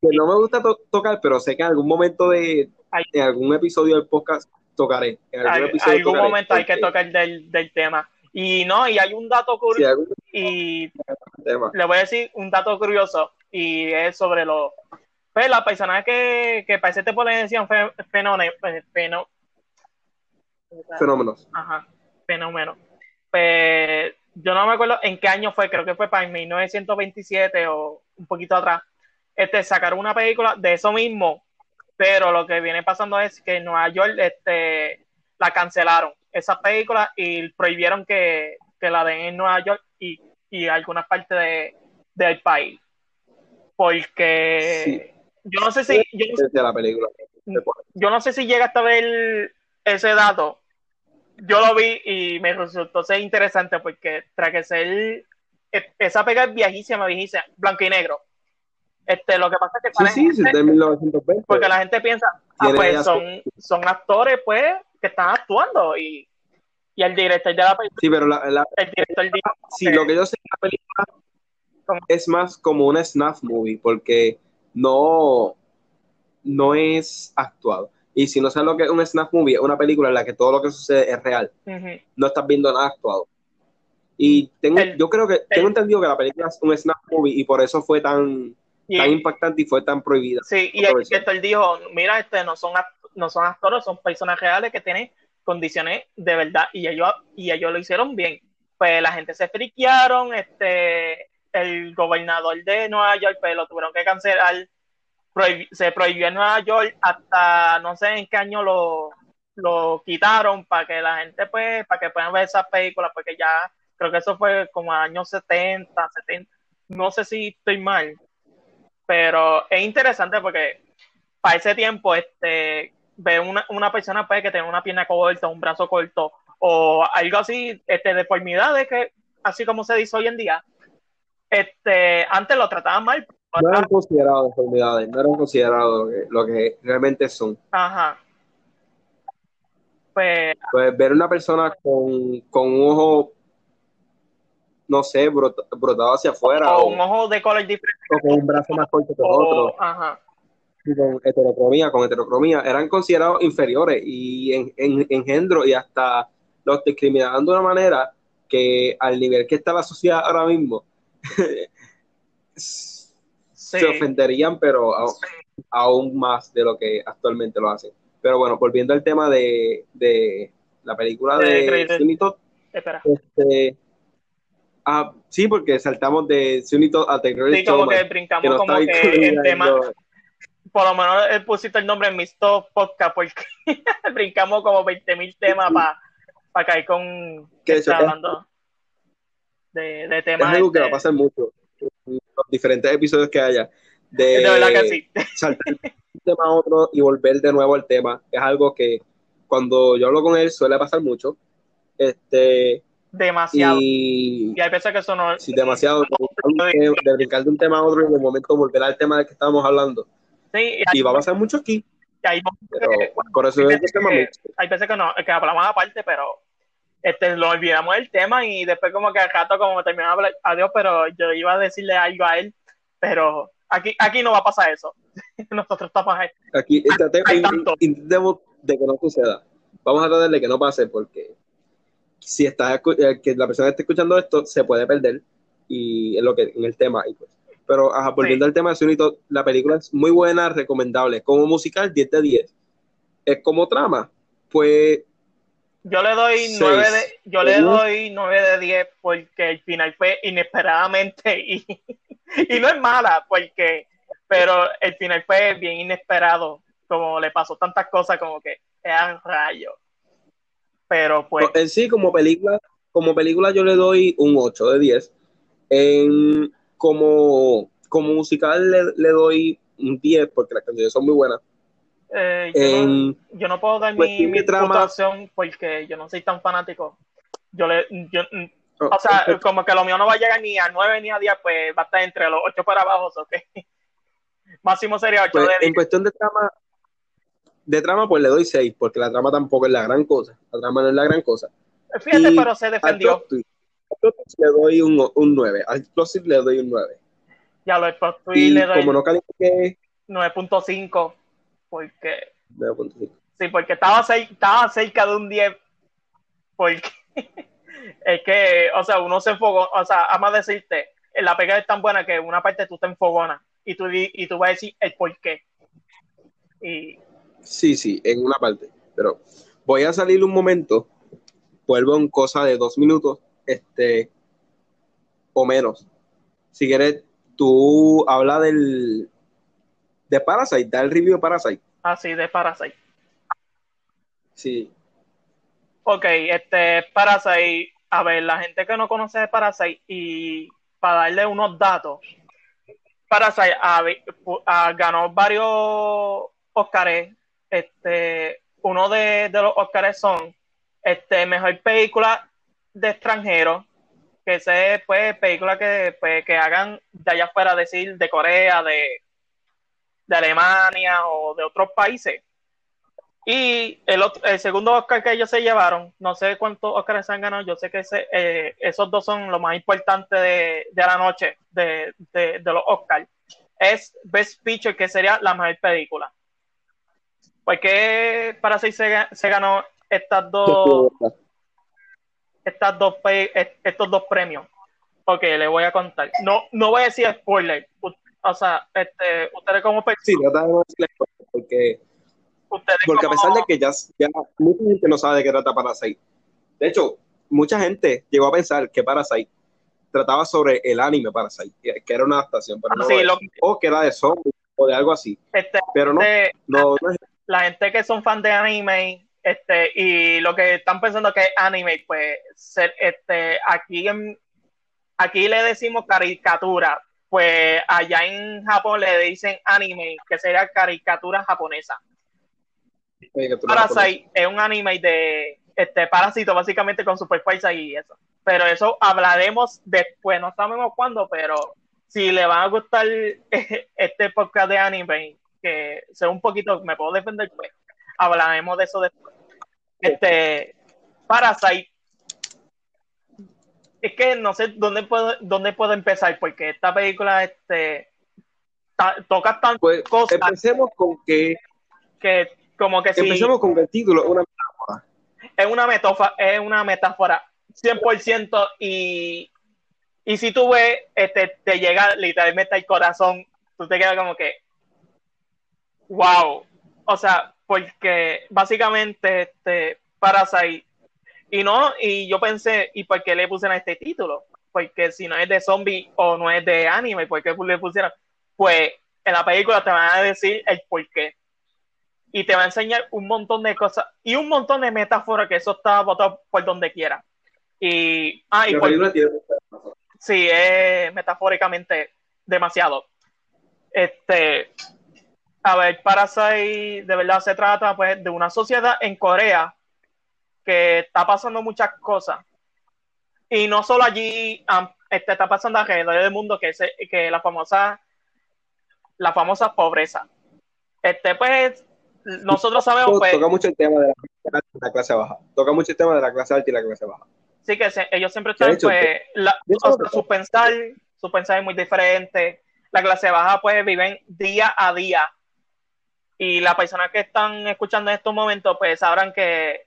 que no me gusta to- tocar, pero sé que en algún momento de, en algún episodio del podcast tocaré. En algún, Al- episodio algún tocaré, momento hay que porque- tocar del, del tema. Y no, y hay un dato curioso, y tema. le voy a decir un dato curioso, y es sobre los, pues, las personas que, que para ese tipo le decían fe- fenone- feno- Fenómenos. Ajá, fenómeno. Pues, yo no me acuerdo en qué año fue, creo que fue para 1927 o un poquito atrás. Este, sacaron una película de eso mismo, pero lo que viene pasando es que en Nueva York este, la cancelaron, esa película, y prohibieron que, que la den en Nueva York y, y algunas partes de, del país. Porque Sí. yo no sé si, yo no sé Desde la película. yo no sé si llegaste a ver ese dato. Yo lo vi y me resultó ser interesante porque tras que ser e- esa pega es viejísima, viejísima, blanco y negro. Este, lo que pasa es que Sí, sale sí, sí, gente- de 1920. porque la gente piensa, ah, pues son, son actores pues que están actuando y, y el director de la película, Sí, pero la, la- el director dijo sí, lo que yo sé, la película ¿Cómo? es más como una snuff movie, porque no, no es actuado. Y si no sabes lo que es un snuff movie, es una película en la que todo lo que sucede es real. No estás viendo nada actuado. Y tengo, El- yo creo que tengo entendido que la película es un snuff movie y por eso fue tan, y, tan impactante y fue tan prohibida. Sí, y el director dijo, mira, este no son no son actores, son personas reales que tienen condiciones de verdad y ellos y lo hicieron bien. Pues la gente se friquearon, este el gobernador de Nueva York pues lo tuvieron que cancelar. Se prohibió en Nueva York hasta no sé en qué año lo, lo quitaron para que la gente pues para que puedan ver esas películas porque ya creo que eso fue como años 70, 70, no sé si estoy mal, pero es interesante porque para ese tiempo, este, ver una, una persona pues, que tiene una pierna corta, un brazo corto, o algo así, este, deformidades que, así como se dice hoy en día, este, antes lo trataban mal. No eran considerados deformidades, no eran considerados lo que, lo que realmente son. Ajá. Pues, Pues ver una persona con, con un ojo, no sé, brot- brotado hacia afuera o o, un ojo de color diferente. o con un brazo más corto que o- otro. ajá. Con heterocromía, con heterocromía, eran considerados inferiores y en, en, engendro y hasta los discriminaban de una manera que al nivel que está la sociedad ahora mismo se ofenderían, pero aún, más de lo que actualmente lo hacen. Pero bueno, volviendo al tema de, de la película de, de Espera. Este, ah, sí, porque saltamos de Sunito a The Sí, como que brincamos como que el tema, por lo menos él pusiste el nombre en mis top podcast porque brincamos como 20 mil temas para pa caer con que está hablando de, de temas. Es algo que va a pasar mucho en los diferentes episodios que haya. De, de verdad que sí. saltar de un tema a otro y volver de nuevo al tema. Es algo que cuando yo hablo con él suele pasar mucho. Este, demasiado. Y, hay veces que eso no Sí, demasiado. De, brincar de un tema a otro y en un momento volver al tema del que estábamos hablando. Sí, y, va a pasar mucho aquí. hay, por eso hay, veces que, hay veces que no, que hablamos aparte, pero este, lo olvidamos el tema y después como que al rato como terminamos de hablar, adiós, pero yo iba a decirle algo a él, pero aquí, aquí no va a pasar eso. Nosotros estamos ahí. Aquí intentemos de que no suceda. Vamos a tratar de que no pase porque si está eh, que la persona que esté escuchando esto se puede perder y en lo que en el tema y pues pero volviendo al tema de Sunito, la película es muy buena, recomendable. Como musical, 10 de 10. Es como trama, pues. Yo le doy 9 de, yo le doy 9 de 10 porque el final fue inesperadamente y, y no es mala, porque, pero el final fue bien inesperado, como le pasó tantas cosas como que eran rayos. Pero pues. En sí, como película, como película yo le doy un 8 de 10. En, como, como musical le, doy un 10 porque las canciones son muy buenas. Eh, yo, no, yo, no, puedo dar pues, mi, mi porque yo no soy tan fanático. Yo le, yo, oh, o sea, como que lo mío no va a llegar ni a 9 ni a 10, pues va a estar entre los 8 para abajo, ¿ok? Máximo sería 8 pues, de En cuestión de trama, de trama, pues le doy 6, porque la trama tampoco es la gran cosa. La trama no es la gran cosa. Fíjate, pero se defendió. Le doy un, un 9. Al Explosive le doy un 9. Ya lo Explosive le doy. Como no califique. 9.5. Porque. 9.5. Sí, porque estaba, estaba cerca de un 10. Porque. es que, o sea, uno se enfogó. O sea, ama decirte, la pega es tan buena que una parte tú te enfogonas. Y tú, y tú vas a decir el por qué. Y Sí, sí, en una parte. Pero voy a salir un momento, vuelvo en cosa de dos minutos, este, o menos. Si quieres, tú habla del de Parasite, da el review de Parasite. Ah, sí, de Parasite. Sí. Ok, este Parasite, a ver, la gente que no conoce de Parasite y para darle unos datos, Parasite ganó varios Oscars este, uno de, los Oscars son este, mejor película de extranjero, que sea pues película que, pues, que hagan de allá afuera, decir, de Corea, de, de Alemania o de otros países. Y el, el segundo Oscar que ellos se llevaron, no sé cuántos Oscars se han ganado, yo sé que ese, eh, esos dos son lo más importante de, de la noche de, de, los Oscars. Es Best Picture, que sería la mejor película. ¿Por qué Parasite se, se ganó estas dos, estas dos estos dos premios? Ok, le voy a contar. No, no voy a decir spoiler. O sea, este, ustedes como Sí, no te decir porque, porque a pesar de que ya, ya mucha gente no sabe de qué trata Parasite. De hecho, mucha gente llegó a pensar que Parasite trataba sobre el anime Parasite, que era una adaptación, pero ah, no o que era de zombies o de algo así. Este, pero no, este, no, no es la gente que son fan de anime este y lo que están pensando que es anime pues ser, este aquí en aquí le decimos caricatura. Pues allá en Japón le dicen anime que sería caricatura japonesa. Parasite es un anime de este parásito básicamente con super fuerza y eso. Pero eso hablaremos después no sabemos cuándo pero si le van a gustar este podcast de anime que sé un poquito, me puedo defender, pues hablaremos de eso después. Este, Parasite, es que no sé dónde puedo, dónde puedo empezar, porque esta película, este, tocas tantas pues, cosas. Empecemos con que. Que como que Empecemos con que el título es una metáfora. Es una metáfora, es una metáfora 100% y, y si tú ves, este, te llega literalmente al corazón, tú te quedas como que, wow, o sea, porque básicamente este, Parasite, y no, y yo pensé, ¿y por qué le pusieron este título? Porque si no es de zombie o no es de anime, ¿por qué le pusieron? Pues en la película te van a decir el por qué. Y te va a enseñar un montón de cosas y un montón de metáforas que eso está botado por donde quiera. Y, ah, y sí, es metafóricamente demasiado. Este, a ver, Parasite de verdad se trata pues de una sociedad en Corea que está pasando muchas cosas. Y no solo allí, este, está pasando alrededor del mundo que, es, que la famosa la famosa pobreza. Este, pues, nosotros sabemos, pues, Toca mucho el tema de la, clase baja. Toca mucho el tema de la clase alta y la clase baja. Sí, que ellos siempre están, pues, su pensar, su pensar es muy diferente. La clase baja, pues, viven día a día. Y las personas que están escuchando en estos momentos, pues, sabrán que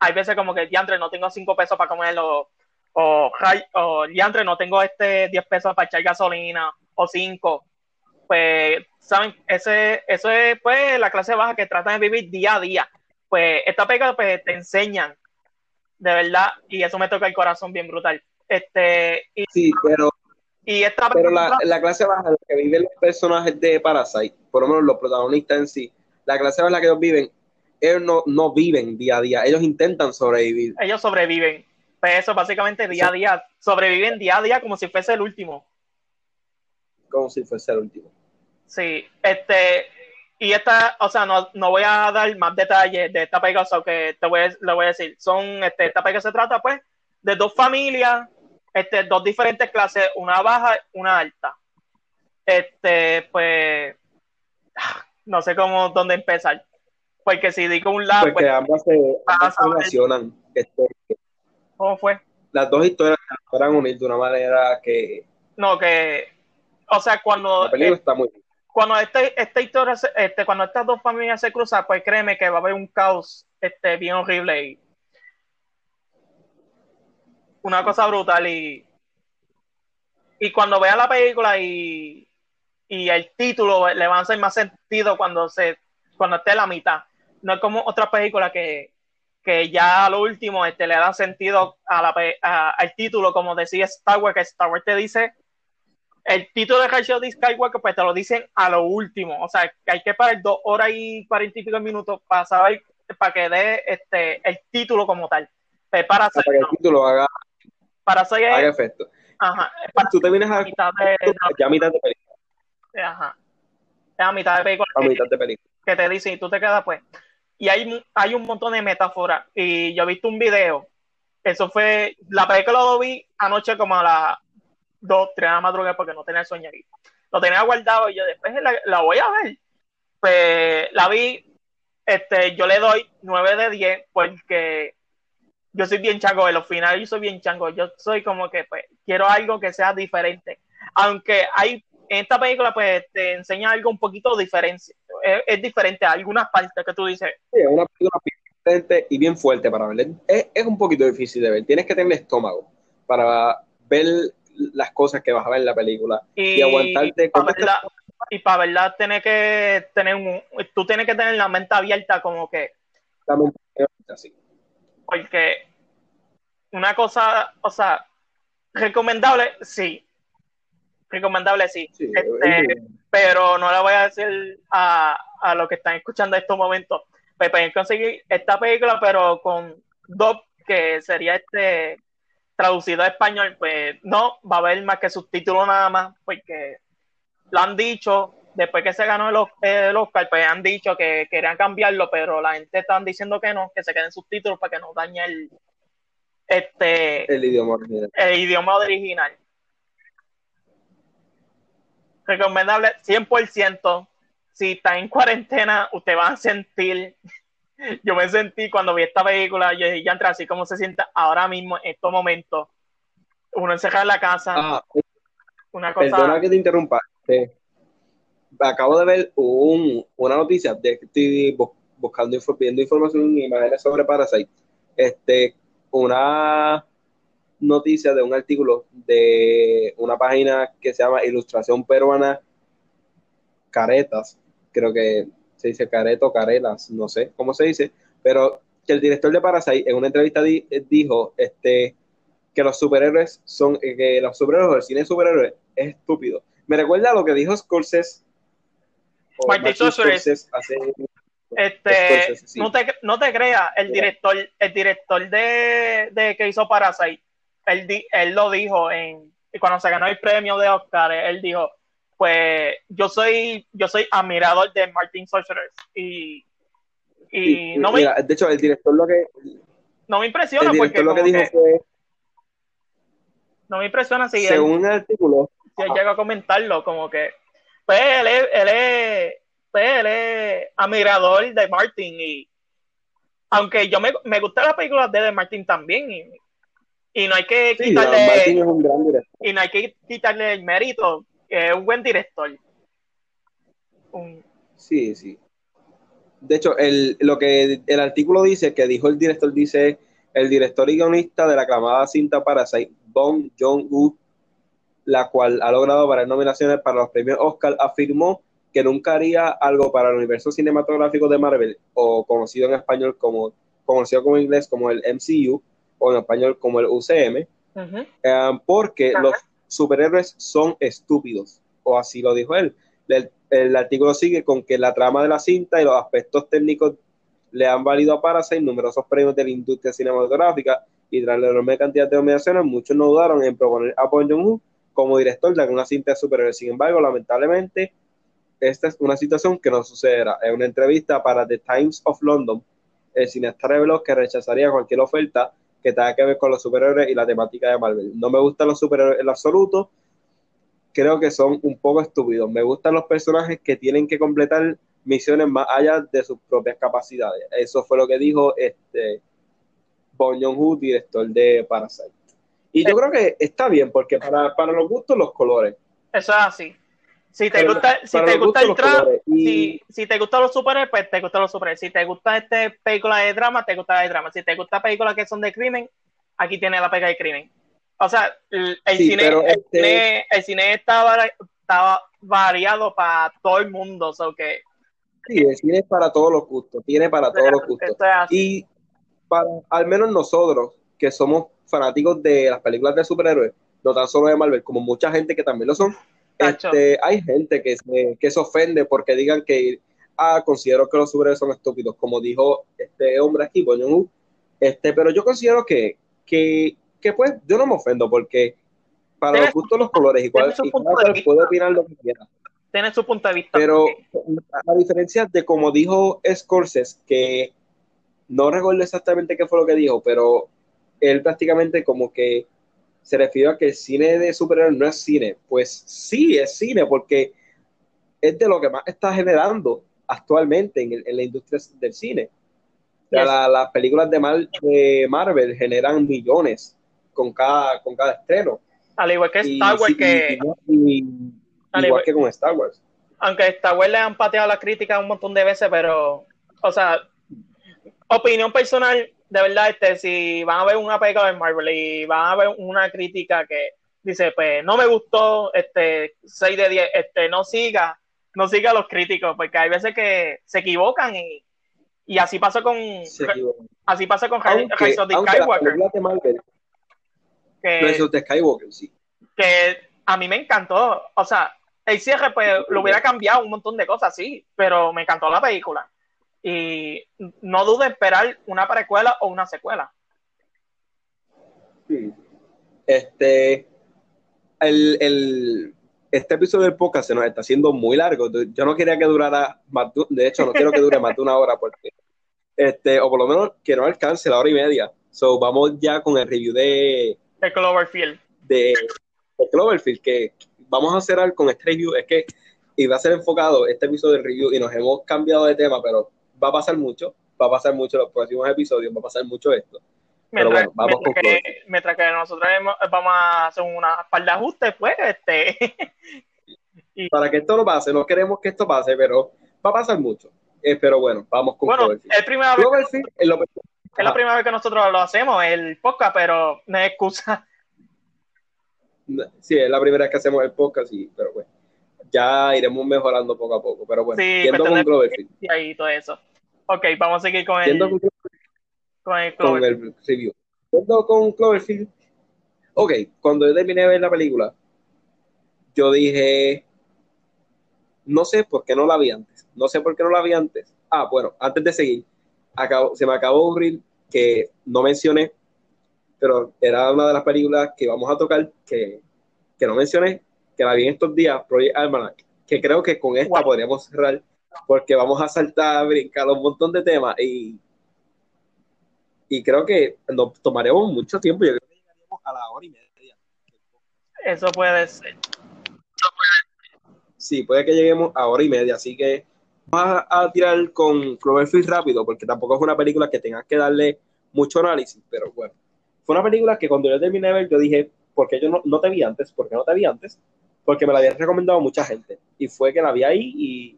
hay veces como que, diantre, no tengo cinco pesos para comerlo. O, o diantre, no tengo este 10 pesos para echar gasolina. O cinco pues, saben, ese, eso es pues la clase baja que tratan de vivir día a día. Pues esta pega pues te enseñan, de verdad, y eso me toca el corazón bien brutal. Este, y, sí, pero, y esta pero la, la, clase baja, que viven los personajes de Parasite, por lo menos los protagonistas en sí, la clase baja en la que ellos viven, ellos no, no viven día a día, ellos intentan sobrevivir. Ellos sobreviven. Pues eso básicamente día a día, sobreviven día a día como si fuese el último. Como si fuese el último. Sí, este, y esta, o sea, no, no voy a dar más detalles de esta película, que te voy a, le voy a decir, son, este, esta película se trata, pues, de dos familias, este, dos diferentes clases, una baja, una alta. Este, pues, no sé cómo, dónde empezar. Porque si digo un lado, pues, ambas se, relacionan. Este, ¿Cómo fue? Las dos historias se unir de una manera que... No, que, o sea, cuando... La película está muy cuando este, esta historia, este, cuando estas dos familias se cruzan, pues créeme que va a haber un caos este, bien horrible y una cosa brutal y, y cuando vea la película y, y el título le va a hacer más sentido cuando se cuando esté la mitad. No es como otra película que, que ya a lo último este, le da sentido a la, al título, como decía Star Wars, que Star Wars te dice el título de Rise of Skywalker, pues te lo dicen a lo último. O sea, que hay que parar dos horas y cuarenta y pico minutos para saber, para que dé este, el título como tal. Pues para, para que el título haga, para hacer, haga efecto. Ajá. Para Tú te vienes a, mitad de, ya a mitad de película. Ajá. Es a mitad de película. A mitad de película. Que te dice y tú te quedas, pues. Y hay, hay un montón de metáforas. Y yo he visto un video. Eso fue. La película lo vi anoche como a la dos, tres de la madrugada porque no tenía el sueño ahí. Lo tenía guardado y yo después la, voy a ver. Pues la vi, este, yo le doy 9 de 10 porque yo soy bien chango, en los finales yo soy bien chango, yo soy como que pues quiero algo que sea diferente. Aunque hay en esta película pues te enseña algo un poquito diferente, es, diferente a algunas partes que tú dices. Sí, es una película diferente y bien fuerte para ver. Es, es un poquito difícil de ver, tienes que tener estómago para ver las cosas que vas a ver en la película y, aguantarte para verdad, y para verdad tener que tener un, tú tienes que tener la mente abierta como que la mente abierta, sí. porque una cosa o sea recomendable sí. Recomendable sí, este, pero no le voy a decir a, a los que están escuchando en estos momentos. Pues pueden conseguir esta película pero con dos que sería este traducido a español, pues no, va a haber más que subtítulos nada más, porque lo han dicho, después que se ganó el, Oscar, pues han dicho que querían cambiarlo, pero la gente están diciendo que no, que se queden subtítulos para que no dañe el, este, el idioma original. El idioma original. Recomendable 100%. Si está en cuarentena, usted va a sentir yo me sentí cuando vi esta película, yo dije, ya entra así como se siente ahora mismo, en estos momentos. Uno encerrado en la casa. Ah, una cosa. Perdona que te interrumpa. acabo de ver un, una noticia de que estoy buscando viendo información y imágenes sobre Parasite. Este, una noticia de un artículo de una página que se llama Ilustración Peruana Caretas, creo que se dice Careto, Carelas, no sé cómo se dice, pero que el director de Parasite en una entrevista dijo este, que los superhéroes son, que los superhéroes, el cine de superhéroes es estúpido. Me recuerda a lo que dijo Scorsese. Este, no, te, no te creas, el director, el director de, de que hizo Parasite, él, él lo dijo en cuando se ganó el premio de Oscar, él dijo, pues yo soy, yo soy admirador de Martin Sorcerer y, y, no me... de hecho, el director lo que... No me impresiona porque... Lo que dijo fue, no me impresiona si según el artículo si él llega a comentarlo como que pues él es, él es, pues, él es admirador de Martin y aunque yo me, me gusta la película de, Martin también y, y no hay que quitarle y no hay que quitarle el mérito es un buen director. Sí sí. De hecho el, lo que el artículo dice que dijo el director dice el director y guionista de la aclamada cinta Parasite Bong Joon-ho, la cual ha logrado varias nominaciones para los premios Oscar, afirmó que nunca haría algo para el universo cinematográfico de Marvel, o conocido en español como, conocido como inglés como el MCU, o en español como el UCM, eh, porque los superhéroes son estúpidos, o así lo dijo él. El, el, artículo sigue con que la trama de la cinta y los aspectos técnicos le han valido a Parasite numerosos premios de la industria cinematográfica, y tras la enorme cantidad de nominaciones, muchos no dudaron en proponer a Bong Joon-ho como director de alguna cinta superior. Sin embargo, lamentablemente, esta es una situación que no sucederá. En una entrevista para The Times of London, el cineasta reveló que rechazaría cualquier oferta que tenga que ver con los superhéroes y la temática de Marvel. No me gustan los superhéroes en absoluto. Creo que son un poco estúpidos. Me gustan los personajes que tienen que completar misiones más allá de sus propias capacidades. Eso fue lo que dijo este Bong Joon-ho, director de Parasite. Y yo creo que está bien, porque para, para los gustos, los colores. Eso es así. Si te gusta, si te gusta el trap, si, si, te gustan los superhéroes, pues te gustan los superhéroes. Si te gusta este película de drama, te gusta de drama. Si te gusta películas que son de crimen, aquí tiene la pega de crimen. O sea, el, cine, el, este cine, el cine está, variado para todo el mundo. So que, sí, el cine es para todos los gustos, tiene para todos los gustos. Y para al menos nosotros, que somos fanáticos de las películas de superhéroes, no tan solo de Marvel, como mucha gente que también lo son, este, hay gente que se, que se ofende porque digan que ah, considero que los superhéroes son estúpidos, como dijo este hombre aquí, Boñón este, pero yo considero que, que, que, pues yo no me ofendo porque para los gustos los colores, igual, y puede opinar lo que quiera. Tiene su punto de vista. Pero a diferencia de como dijo Scorsese, que no recuerdo exactamente qué fue lo que dijo, pero él prácticamente como que se refirió a que el cine de superhéroes no es cine. Pues sí, es cine, porque es de lo que más está generando actualmente en, la industria del cine. las películas de, Marvel generan millones con cada, con cada estreno. Al igual que Star Wars, que. igual, que con Star Wars. Aunque Star Wars le han pateado la crítica un montón de veces, pero. O sea, opinión personal, de verdad, este, si van a ver una película de Marvel y van a ver una crítica que dice, pues no me gustó, este, 6 de 10, este, no siga, no siga a los críticos, porque hay veces que se equivocan y, y así pasa con así pasa con Rise of the Skywalker. que, Skywalker, sí. Que a mí me encantó, o sea, el cierre pues lo hubiera cambiado un montón de cosas, sí, pero me encantó la película. Y no dude en esperar una precuela o una secuela. Sí. Este, el, este episodio del podcast se nos está haciendo muy largo. Yo no quería que durara más, de hecho, no quiero que dure más de una hora porque, este, o por lo menos que no alcance la hora y media. So, vamos ya con el review de, de Cloverfield. De, de Cloverfield, que vamos a hacer algo con este review. Es que iba a ser enfocado este episodio del review y nos hemos cambiado de tema, pero va a pasar mucho, va a pasar mucho en los próximos episodios, va a pasar mucho esto. Pero mientras, bueno, vamos mientras que, mientras que nosotros vamos a hacer una par de ajustes, pues, este, para que esto no pase. No queremos que esto pase, pero va a pasar mucho. Eh, pero bueno, vamos con bueno, Cloverfield. Es, primera es, la primera vez que nosotros lo hacemos, el podcast, pero no es excusa. Sí, es la primera vez que hacemos el podcast, sí, pero bueno. Ya iremos mejorando poco a poco, pero bueno. Sí, con Cloverfield. Y todo eso. Ok, vamos a seguir con el, con, con el, con el review. Yendo con Cloverfield, ok, cuando yo terminé de ver la película, yo dije, no sé por qué no la vi antes. No sé por qué no la vi antes. Ah, bueno, antes de seguir, se me acabó de ocurrir que no mencioné, pero era una de las películas que vamos a tocar que, no mencioné, que la vi en estos días, Project Almanac, que creo que con esta podríamos cerrar, porque vamos a saltar, brincar un montón de temas y, y creo que nos tomaremos mucho tiempo. Yo creo que llegaríamos a la hora y media. Eso puede ser sí, puede que lleguemos a hora y media, así que vamos a, tirar con Cloverfield rápido, porque tampoco es una película que tengas que darle mucho análisis, pero bueno. Fue una película que cuando yo terminé de ver, yo dije, ¿por qué yo no, te vi antes? ¿Por qué no te vi antes? Porque me la había recomendado mucha gente. Y fue que la vi ahí y,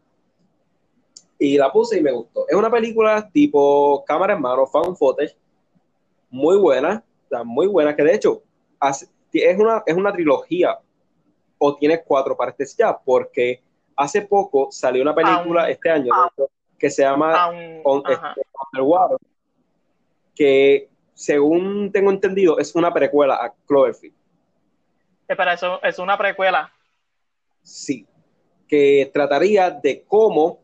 y la puse y me gustó. Es una película tipo cámara en mano, found footage, muy buena, muy buena, que de hecho es una, es una trilogía o tiene cuatro partes ya, porque hace poco salió una película este año que se llama este, Underwater, que según tengo entendido es una precuela a Cloverfield. Espera, eso es una precuela. Sí, que trataría de cómo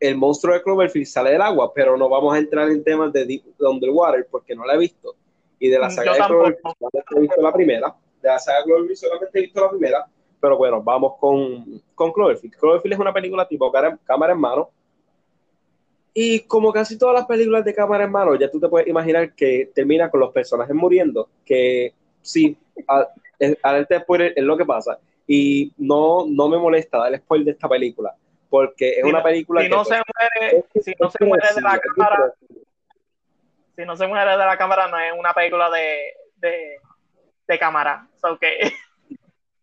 el monstruo de Cloverfield sale del agua, pero no vamos a entrar en temas de, Underwater porque no la he visto. Y de la saga de Cloverfield, he visto la primera de la saga Cloverfield solamente he visto la primera, pero bueno, vamos con, con Cloverfield. Cloverfield es una película tipo cámara en mano. Y como casi todas las películas de cámara en mano, ya tú te puedes imaginar que termina con los personajes muriendo, que sí, al spoiler es lo que pasa. Y no, no me molesta dar el spoiler de esta película, porque es una película si No se muere, si no se muere de la cámara, si no se muere de la cámara, no es una película de, de de cámara.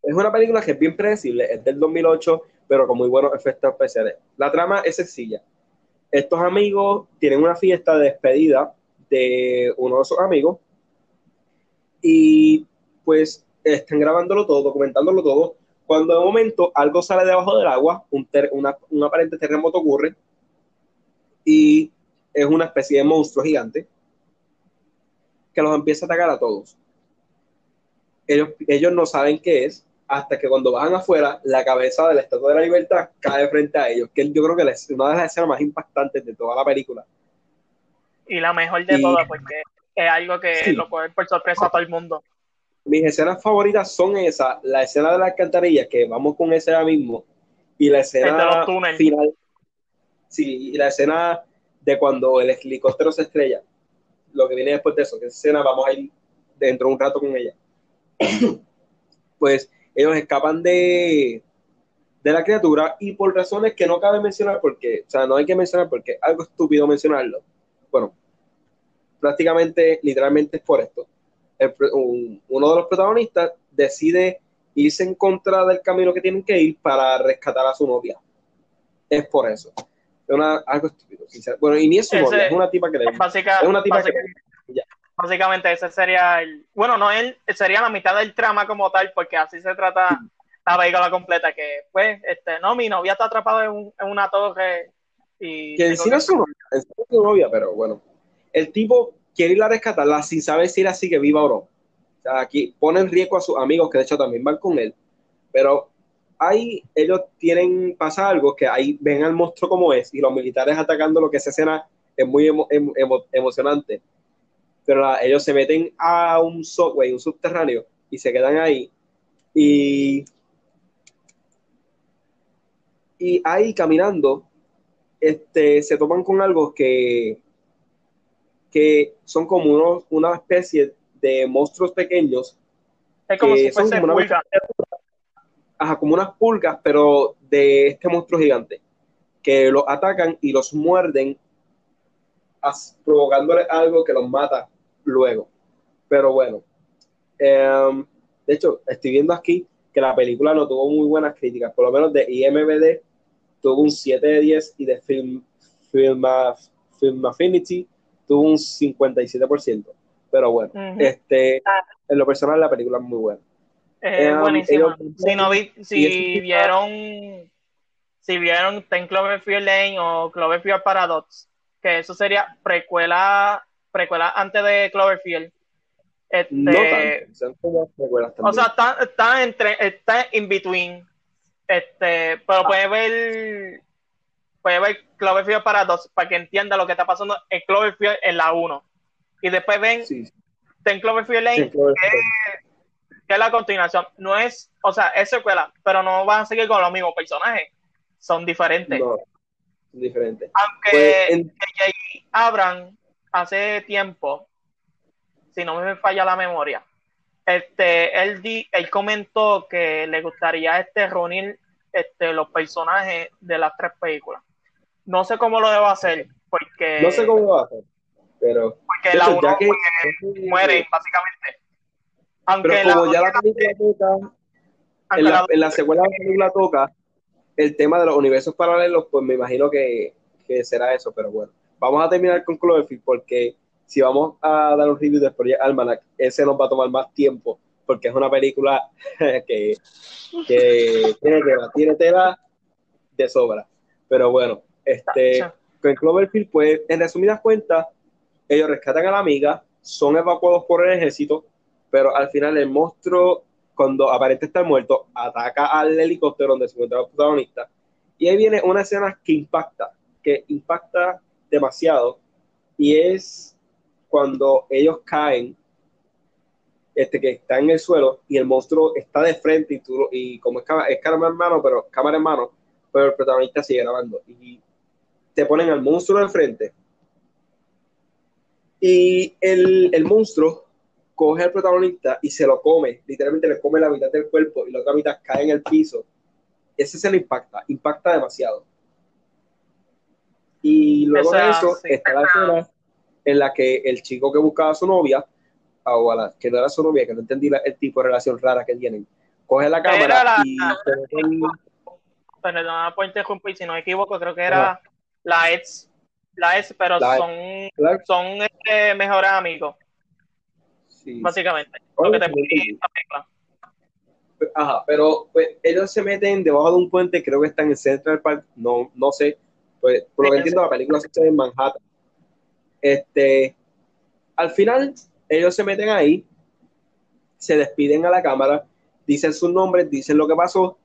Es una película que es bien predecible, es del 2008, pero con muy buenos efectos especiales. La trama es sencilla. Estos amigos tienen una fiesta de despedida de uno de sus amigos y pues están grabándolo todo, documentándolo todo. Cuando de momento algo sale debajo del agua, un, un aparente terremoto ocurre y es una especie de monstruo gigante que los empieza a atacar a todos ellos, ellos no saben qué es hasta que cuando bajan afuera, la cabeza de la Estatua de la Libertad cae frente a ellos, que yo creo que es una de las escenas más impactantes de toda la película. Y la mejor de todas, porque es algo que lo puede por sorpresa a todo el mundo. Mis escenas favoritas son esas, la escena de la alcantarilla, que vamos con esa mismo, y la escena final. Sí, y la escena de cuando el helicóptero se estrella, lo que viene después de eso, que esa escena vamos a ir dentro de un rato con ella. pues ellos escapan de, de la criatura y por razones que no cabe mencionar porque, o sea, no hay que mencionar porque es algo estúpido mencionarlo. Bueno, prácticamente, literalmente es por esto. Uno de los protagonistas decide irse en contra del camino que tienen que ir para rescatar a su novia. Es por eso. Es una, algo estúpido. Bueno, y ni es su novia, es una tipa que le... es una tipa que Básicamente ese sería el, bueno, no él, sería la mitad del trama como tal, porque así se trata la película completa, que pues, este, no, mi novia está atrapada en, una torre y... Que encima es su novia, es su novia, pero bueno. El tipo quiere ir a rescatarla sin saber si era así que viva o no. O sea, aquí pone en riesgo a sus amigos, que de hecho también van con él, pero ahí ellos tienen, pasa algo que ahí ven al monstruo como es y los militares atacando lo que esa escena es muy emocionante pero ellos se meten a un subway, un subterráneo, y se quedan ahí. Y, y ahí caminando, este, se toman con algo que, que son como unos, una especie de monstruos pequeños. Es como si fuese como, una, ajá, como unas pulgas, pero de este monstruo gigante, que los atacan y los muerden, provocándole algo que los mata luego. Pero bueno, em, de hecho, estoy viendo aquí que la película no tuvo muy buenas críticas, por lo menos de IMBD tuvo un 7 de 10 y de Film, Film, Film Affinity tuvo un 57%. Pero bueno, este, en lo personal la película es muy buena. Um, buenísima. si, no vi, si vieron si vieron Ten Cloverfield Lane o Cloverfield Paradox, que eso sería precuela precuela antes de Cloverfield. Este, no o sea, está, está, entre, está in between. Este, pero ah. puede ver puede ver Cloverfield Paradox para que entienda lo que está pasando en Cloverfield en la 1. Y después ven Ten Cloverfield Lane, Que, es la continuación. No es, o sea, es secuela, pero no van a seguir con los mismos personajes. Son diferentes. No, diferentes. Aunque pues, Abran hace tiempo, si no me falla la memoria, este, él, di, él comentó que le gustaría este reunir este, los personajes de las tres películas. No sé cómo lo debo hacer, porque... No sé cómo lo va a hacer, pero... Porque la uno que, muere, básicamente. Aunque pero como ya la película toca, en la, en la secuela de la película toca el tema de los universos paralelos, pues me imagino que, que será eso, pero bueno. Vamos a terminar con Cloverfield porque si vamos a dar un review de Project Almanac, ese nos va a tomar más tiempo porque es una película que, que tiene, tela, tiene tela de sobra. Pero bueno, este, con Cloverfield, pues en resumidas cuentas, ellos rescatan a la amiga, son evacuados por el ejército, pero al final el monstruo, cuando aparente estar muerto, ataca al helicóptero donde se encuentra el protagonista. Y ahí viene una escena que impacta, que impacta demasiado, y es cuando ellos caen, este, que está en el suelo, y el monstruo está de frente, y, tú, y como es, es cámara en mano, pero cámara en mano, pero el protagonista sigue grabando. Y te ponen al monstruo de frente, y el, el monstruo coge al protagonista y se lo come, literalmente le come la mitad del cuerpo y la otra mitad cae en el piso. Ese se le impacta, impacta demasiado. Y luego de eso está la escena en la que el chico que buscaba a su novia, o a la, que no era su novia, que no entendí el tipo de relación rara que tienen, coge la cámara y... Perdón, por interrumpir, si no me equivoco, creo que era la ex, la ex, pero son, son este, mejores amigos. Básicamente. Ajá, pero pues, ellos se meten debajo de un puente, creo que están en Central Park, no, no sé, pues, por lo que entiendo, la película se hace en Manhattan. Este, al final, ellos se meten ahí, se despiden a la cámara, dicen sus nombres, dicen lo que pasó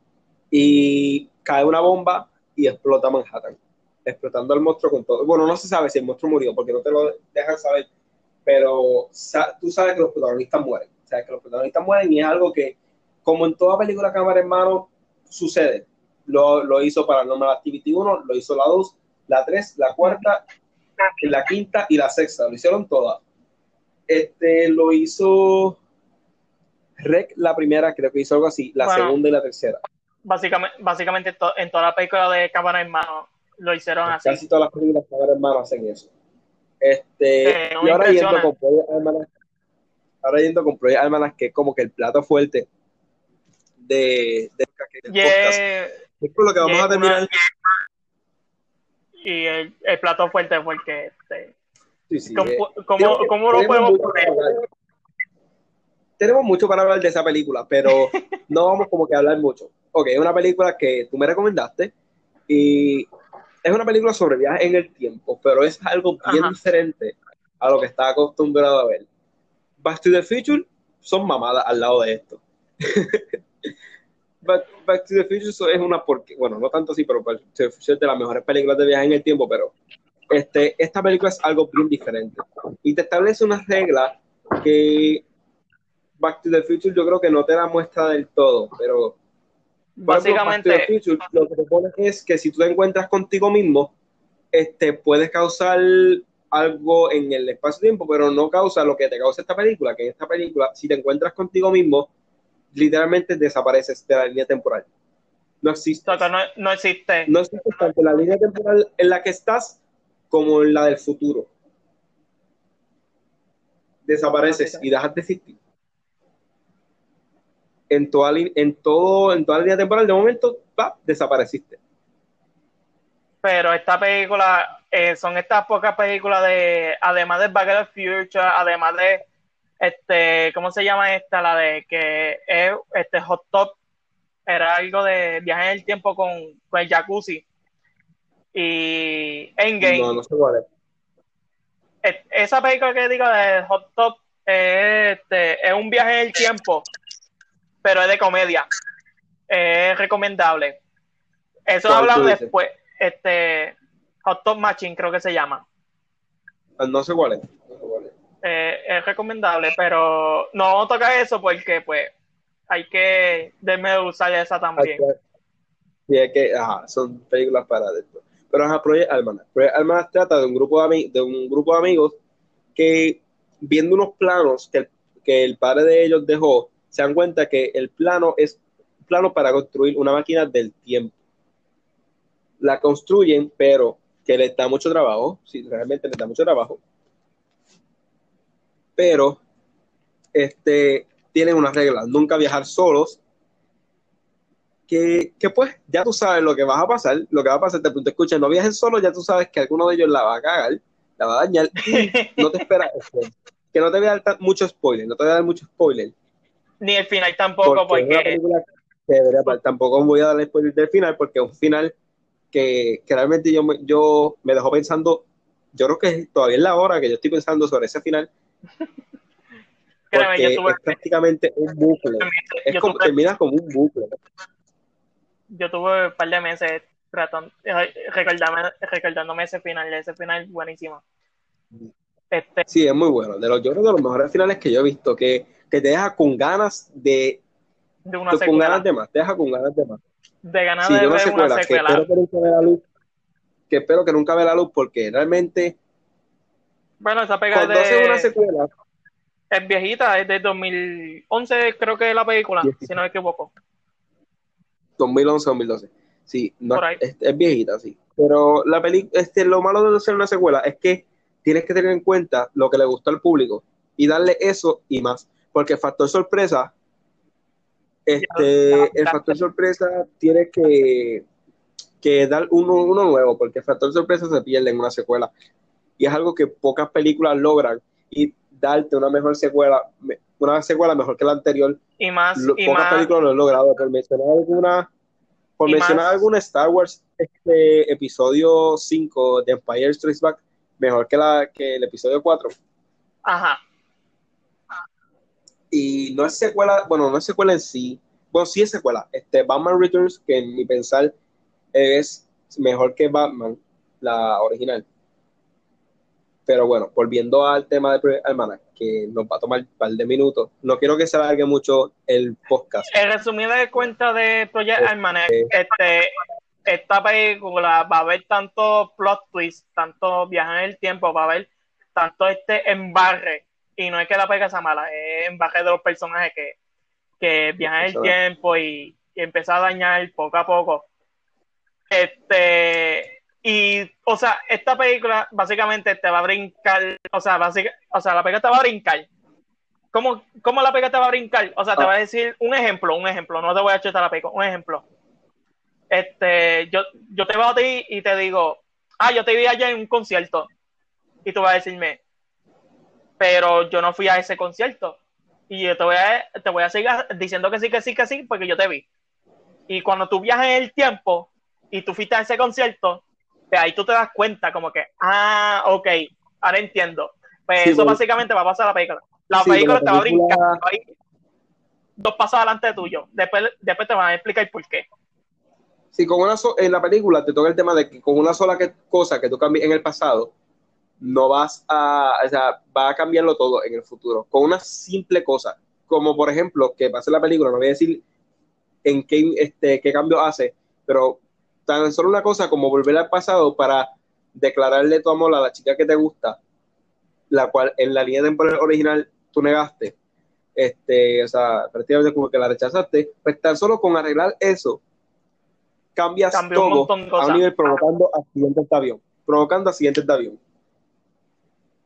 y cae una bomba y explota Manhattan, explotando al monstruo con todo. Bueno, no se sabe si el monstruo murió porque no te lo dejan saber, pero tú sabes que los protagonistas mueren. O sea, que los protagonistas mueren y es algo que, como en toda película cámara en mano, sucede. Lo, lo hizo para Normal Activity 1, lo hizo la 2, la 3, la cuarta, la quinta y la sexta. Lo hicieron todas. Este, lo hizo Rec la primera, creo que hizo algo así, la segunda y la tercera. Básicamente, básicamente en toda la película de cámara en mano lo hicieron así. Casi todas las películas de cámara en mano hacen eso. Este, y ahora yendo con Project Almanac, ahora yendo con Project Almanac, que es como que el plato fuerte de, de, Es lo que vamos a terminar. Y el, el, plato fuerte fue el que. Este, sí, sí, ¿Cómo, eh, cómo, cómo lo podemos poner? Tenemos mucho para hablar de esa película, pero no vamos como que a hablar mucho. Ok, es una película que tú me recomendaste y es una película sobre viajes en el tiempo, pero es algo bien diferente a lo que está acostumbrado a ver. Back to the Future son mamadas al lado de esto. Back, to the Future es una porque, bueno, no tanto así, pero Back to the Future es de las mejores películas de viaje en el tiempo, pero este, esta película es algo bien diferente. Y te establece una regla que Back to the Future yo creo que no te la muestra del todo, pero básicamente lo que te pone es que si tú te encuentras contigo mismo, este, puedes causar algo en el espacio-tiempo, pero no causa lo que te causa esta película, que en esta película, si te encuentras contigo mismo, literalmente desapareces de la línea temporal. No existe. No, no existe. No existe tanto la línea temporal en la que estás como en la del futuro. Desapareces y dejas de existir. En toda, en todo, en toda la línea temporal, de momento, desapareciste. Pero esta película, eh, son estas pocas películas de, además de Back to the Future, además de, este, ¿cómo se llama esta? La de que es, este, Hot Top, era algo de viaje en el tiempo con, con el jacuzzi. Y Endgame. No, no sé cuál es. Esa película que digo de Hot Top este, es un viaje en el tiempo, pero es de comedia. Es recomendable. Eso hablado después. Este, Hot Top Machine creo que se llama. Ah, no sé cuál es. Eh, es recomendable, pero no toca eso porque pues hay que usar esa también. Sí, es que ajá, son películas para después. Pero ajá, Project Almanac. Project Almanac trata de un grupo de, de un grupo de amigos que viendo unos planos que el, que el padre de ellos dejó, se dan cuenta que el plano es un plano para construir una máquina del tiempo. La construyen, pero que les da mucho trabajo, sí, realmente les da mucho trabajo. Pero este, tienen unas reglas, nunca viajar solos, que, que, pues ya tú sabes lo que va a pasar, lo que va a pasar, te pregunto, escucha, no viajes solos, ya tú sabes que alguno de ellos la va a cagar, la va a dañar no te espera que no te voy a dar mucho spoiler, no te voy a dar mucho spoiler. Ni el final tampoco, porque... porque... tampoco voy a dar spoiler del final, porque es un final que, que realmente yo, yo me dejó pensando, yo creo que todavía es la hora que yo estoy pensando sobre ese final. porque es prácticamente un bucle. Es como, termina como un bucle. Yo tuve un par de meses tratando, eh, recordándome ese final, ese final buenísimo. Este, sí, es muy bueno. De los, yo creo de los mejores finales que yo he visto, que, que te deja con ganas de. De una con ganas de más, te deja con ganas de más. De ganas de, una secuela, Que espero que nunca vea la luz. Que espero que nunca vea la luz, porque realmente. Bueno, esa pega de. una secuela. Es viejita, es de 2011, creo que es la película, si no me equivoco. 2011, 2012. Sí, es, es, viejita, sí. Pero la peli, este, lo malo de hacer una secuela es que tienes que tener en cuenta lo que le gusta al público y darle eso y más. Porque el factor sorpresa, este, el factor sorpresa tiene que, que dar uno, uno nuevo, porque el factor sorpresa se pierde en una secuela. Y es algo que pocas películas logran y darte una mejor secuela, una secuela mejor que la anterior. Y más. pocas películas lo han logrado. Por mencionar alguna, por mencionar alguna Star Wars este episodio 5 de Empire Strikes Back, mejor que, la, que el episodio 4. Ajá. Y no es secuela, bueno, no es secuela en sí. Bueno, sí es secuela. Este, Batman Returns, que en mi pensar es mejor que Batman, la original. Pero bueno, volviendo al tema de Almanac, que nos va a tomar un par de minutos. No quiero que se alargue mucho el podcast. En resumido de cuenta de Project Almanac, este, esta película va a haber tanto plot twist, tanto viaje en el tiempo, va a haber tanto este embarre. Y no es que la película sea mala, es embarre de los personajes que, que viajan en el tiempo y, y empieza a dañar poco a poco. Este, y, o sea, esta película básicamente te va a brincar, o sea, o sea la película te va a brincar. ¿Cómo, ¿Cómo la película te va a brincar? O sea, te ah. va a decir un ejemplo, un ejemplo, no te voy a echar la película, un ejemplo este, yo, yo te veo a ti y te digo, ah, yo te vi allá en un concierto. Y tú vas a decirme, pero yo no fui a ese concierto. Y yo te voy a, te voy a seguir diciendo que sí, que sí, que sí, porque yo te vi. Y cuando tú viajas en el tiempo y tú fuiste a ese concierto, de ahí tú te das cuenta como que, ah, ok, ahora entiendo. Pues eso básicamente va a pasar a la película. La película te va a brincar dos pasos adelante tuyo. Después, después te van a explicar por qué si con una en la película te toca el tema de que con una sola cosa que tú cambies en el pasado, no vas a, o sea, va a cambiarlo todo en el futuro. Con una simple cosa, como por ejemplo, que pasa en la película, no voy a decir en qué, este, qué cambio hace, pero tan solo una cosa como volver al pasado para declararle tu amor a la chica que te gusta, la cual en la línea temporal original tú negaste, este, o sea, prácticamente como que la rechazaste, pues tan solo con arreglar eso, cambias todo a un nivel provocando accidentes de avión. Provocando accidentes de avión.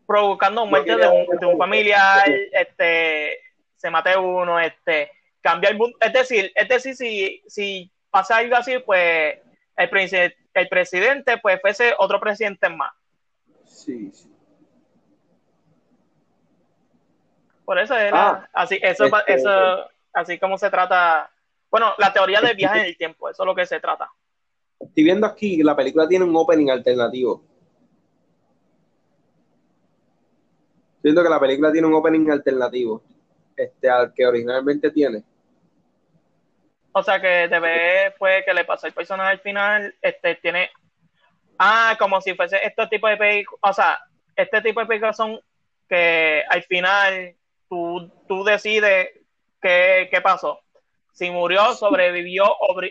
Provocando muerte de un, de un familiar, este, se mate uno, este, cambia el mundo. Es decir, es decir, si, si pasa algo así, pues el, presidente, el presidente pues fuese otro presidente más. Sí, sí. Por eso era Ah, así, eso, este- eso, así como se trata. Bueno, la teoría del viaje en el tiempo, eso es lo que se trata. Estoy viendo aquí, la película tiene un opening alternativo. Viendo que la película tiene un opening alternativo este, al que originalmente tiene. O sea que te ve, fue que le pasó el personaje al final, este tiene, ah, como si fuese este tipo de películas, o sea, este tipo de películas son que al final tú, tú decides qué, qué pasó. Si murió, sobrevivió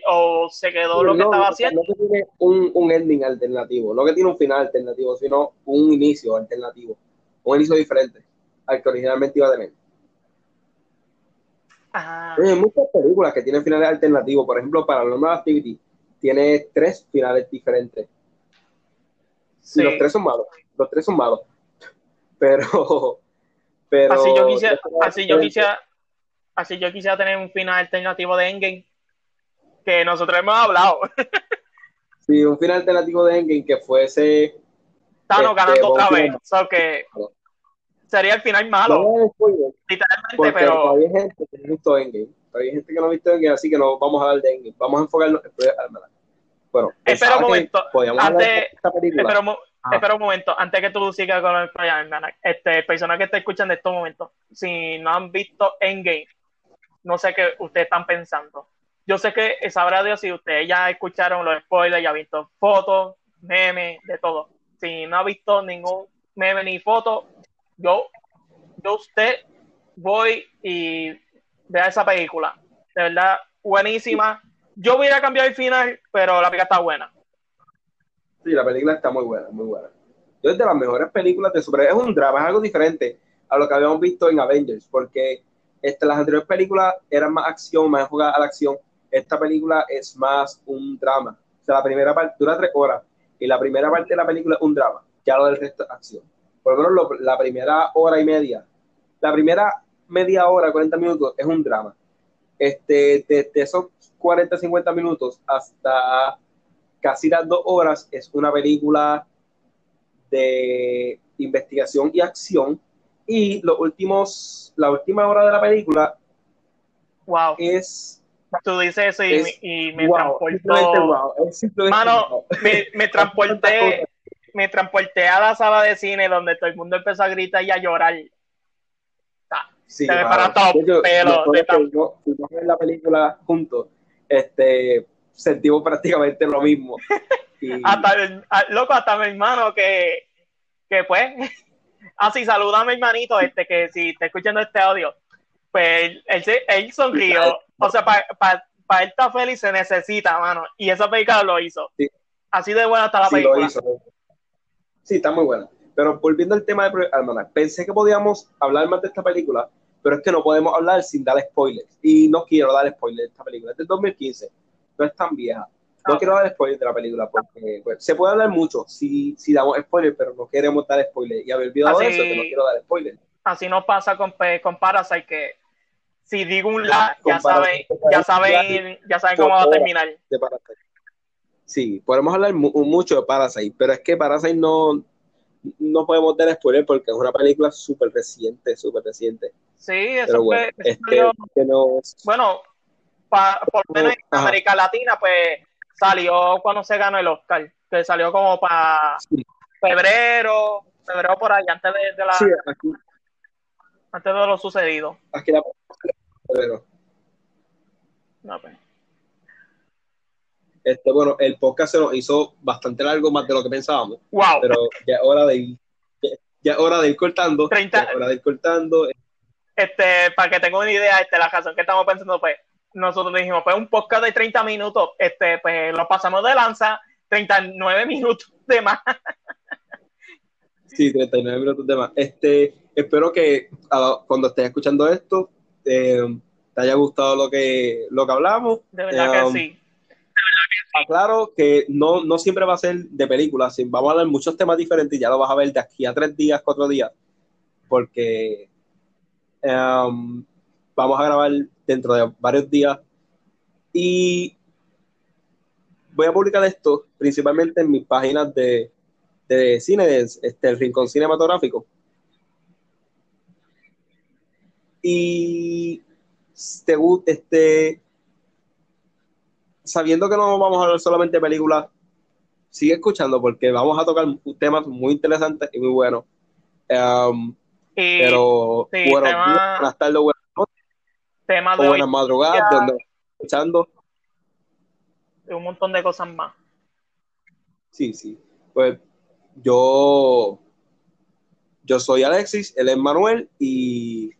o, se quedó lo que No, estaba haciendo. No que tiene un, un ending alternativo, no que tiene un final alternativo, sino un inicio alternativo, un inicio diferente al que originalmente iba a tener. Ah, Hay muchas películas que tienen finales alternativos, por ejemplo, Paranormal Activity tiene tres finales diferentes. sí. Y los tres son malos, los tres son malos. Pero, pero Así yo quisiera, así yo quisiera, así yo quisiera tener un final alternativo de Endgame que nosotros hemos hablado. Sí, un final alternativo de Endgame que fuese Thanos Este, ganando otra vez. So que sería el final no malo, spoiler, literalmente, pero todavía hay gente que no ha visto Endgame. Todavía hay gente que no ha visto Endgame, así que no vamos a hablar de Endgame. Vamos a enfocarnos en. Bueno, Espera un momento. Antes- de esta película. espera Ah. espera un momento, antes que tú sigas con el Almanac, este, personas que te escuchan de estos momentos, si no han visto Endgame, no sé qué ustedes están pensando. Yo sé que sabrá Dios si ustedes ya escucharon los spoilers, ya han visto fotos, memes, de todo. Si no ha visto ningún meme ni foto, yo, yo usted voy y vea esa película. De verdad, buenísima. Yo voy a ir a cambiar el final, pero la película está buena. Sí, la película está muy buena, muy buena. Es de las mejores películas de superhéroes. Es un drama, es algo diferente a lo que habíamos visto en Avengers, porque este, las anteriores películas eran más acción, más enfocadas a la acción. Esta película es más un drama. O sea, la primera parte dura tres horas y la primera parte de la película es un drama. Ya lo del resto es acción. Por lo menos lo- la primera hora y media, la primera media hora, 40 minutos es un drama. Este, desde esos 40, 50 minutos hasta casi las dos horas es una película de investigación y acción y los últimos la última hora de la película Wow. es Tú dices eso y, Es- y me wow, transportó. wow, Mano, me, me transporté, me transporté a la sala de cine donde todo el mundo empezó a gritar y a llorar. Sí, se me mano. paran todos De tan- a ver la película juntos este sentimos prácticamente lo mismo Y- Hasta el, loco, hasta mi hermano que, que pues, así saluda a mi hermanito, este, que si está escuchando este audio, pues él, él, se- él sonrió. O sea, para él estar feliz se necesita, mano. Y esa película lo hizo. Sí. Así de buena está la Sí, película. lo hizo. Sí, está muy buena. Pero volviendo al tema de Almanac, pensé que podíamos hablar más de esta película, pero es que no podemos hablar sin dar spoilers. Y no quiero dar spoilers de esta película. Es del 2015. No es tan vieja. No Ah. quiero dar spoilers de la película porque pues, se puede hablar mucho si, si damos spoilers, pero no queremos dar spoilers. Y haber olvidado Así- eso, que no quiero dar spoilers. Así nos pasa con, pe- con Parasite, que si digo un la, ya saben, ya saben, ya saben cómo va a terminar. de Parasite. Sí, podemos hablar mu- mucho de Parasite, pero es que Parasite no, no podemos dar spoiler porque es una película súper reciente, súper reciente. Sí, eso Pero fue, bueno, eso este, bueno, pa- por lo menos en Ajá. América Latina, pues salió cuando se ganó el Oscar, que salió como para Sí. febrero, febrero por ahí, antes de, de la, sí, aquí, antes de lo sucedido. aquí la No, pues. este, bueno, el podcast se nos hizo bastante largo, más de lo que pensábamos, Wow, pero ya es hora de ir, ya, ya es hora de ir cortando, 30 ya es hora de ir cortando, este, para que tengan una idea, este, la razón que estamos pensando, pues, nosotros dijimos, pues un podcast de 30 minutos, este, pues lo pasamos de lanza, 39 minutos de más. Sí, 39 minutos de más. Este, espero que a- cuando estés escuchando esto eh, te haya gustado lo que, lo que hablamos. De verdad que Um, sí. Aclaro que no, no siempre va a ser de películas, vamos a hablar muchos temas diferentes y ya lo vas a ver de aquí a tres días, cuatro días, porque um, vamos a grabar dentro de varios días. Y voy a publicar esto principalmente en mis páginas de, de cine, de, este, el Rincón Cinematográfico. Y te, este, sabiendo que no vamos a hablar solamente de películas, sigue escuchando porque vamos a tocar temas muy interesantes y muy buenos. Um, pero bueno, buenas tardes, buenas noches, tema de buenas madrugadas, donde escuchando. Un montón de cosas más. Sí, sí. Pues yo, yo soy Alexis, él es Manuel y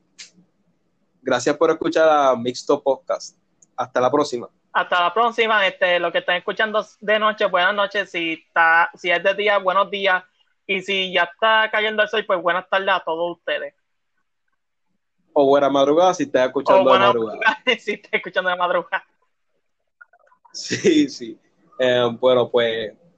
gracias por escuchar a Mixto Podcast. Hasta la próxima. Hasta la próxima. Este, lo que están escuchando de noche, buenas noches. Si está, si es de día, buenos días. Y si ya está cayendo el sol, pues buenas tardes a todos ustedes. O buena madrugada si estás escuchando de madrugada. si estás escuchando de madrugada. Sí, sí. Eh, bueno, pues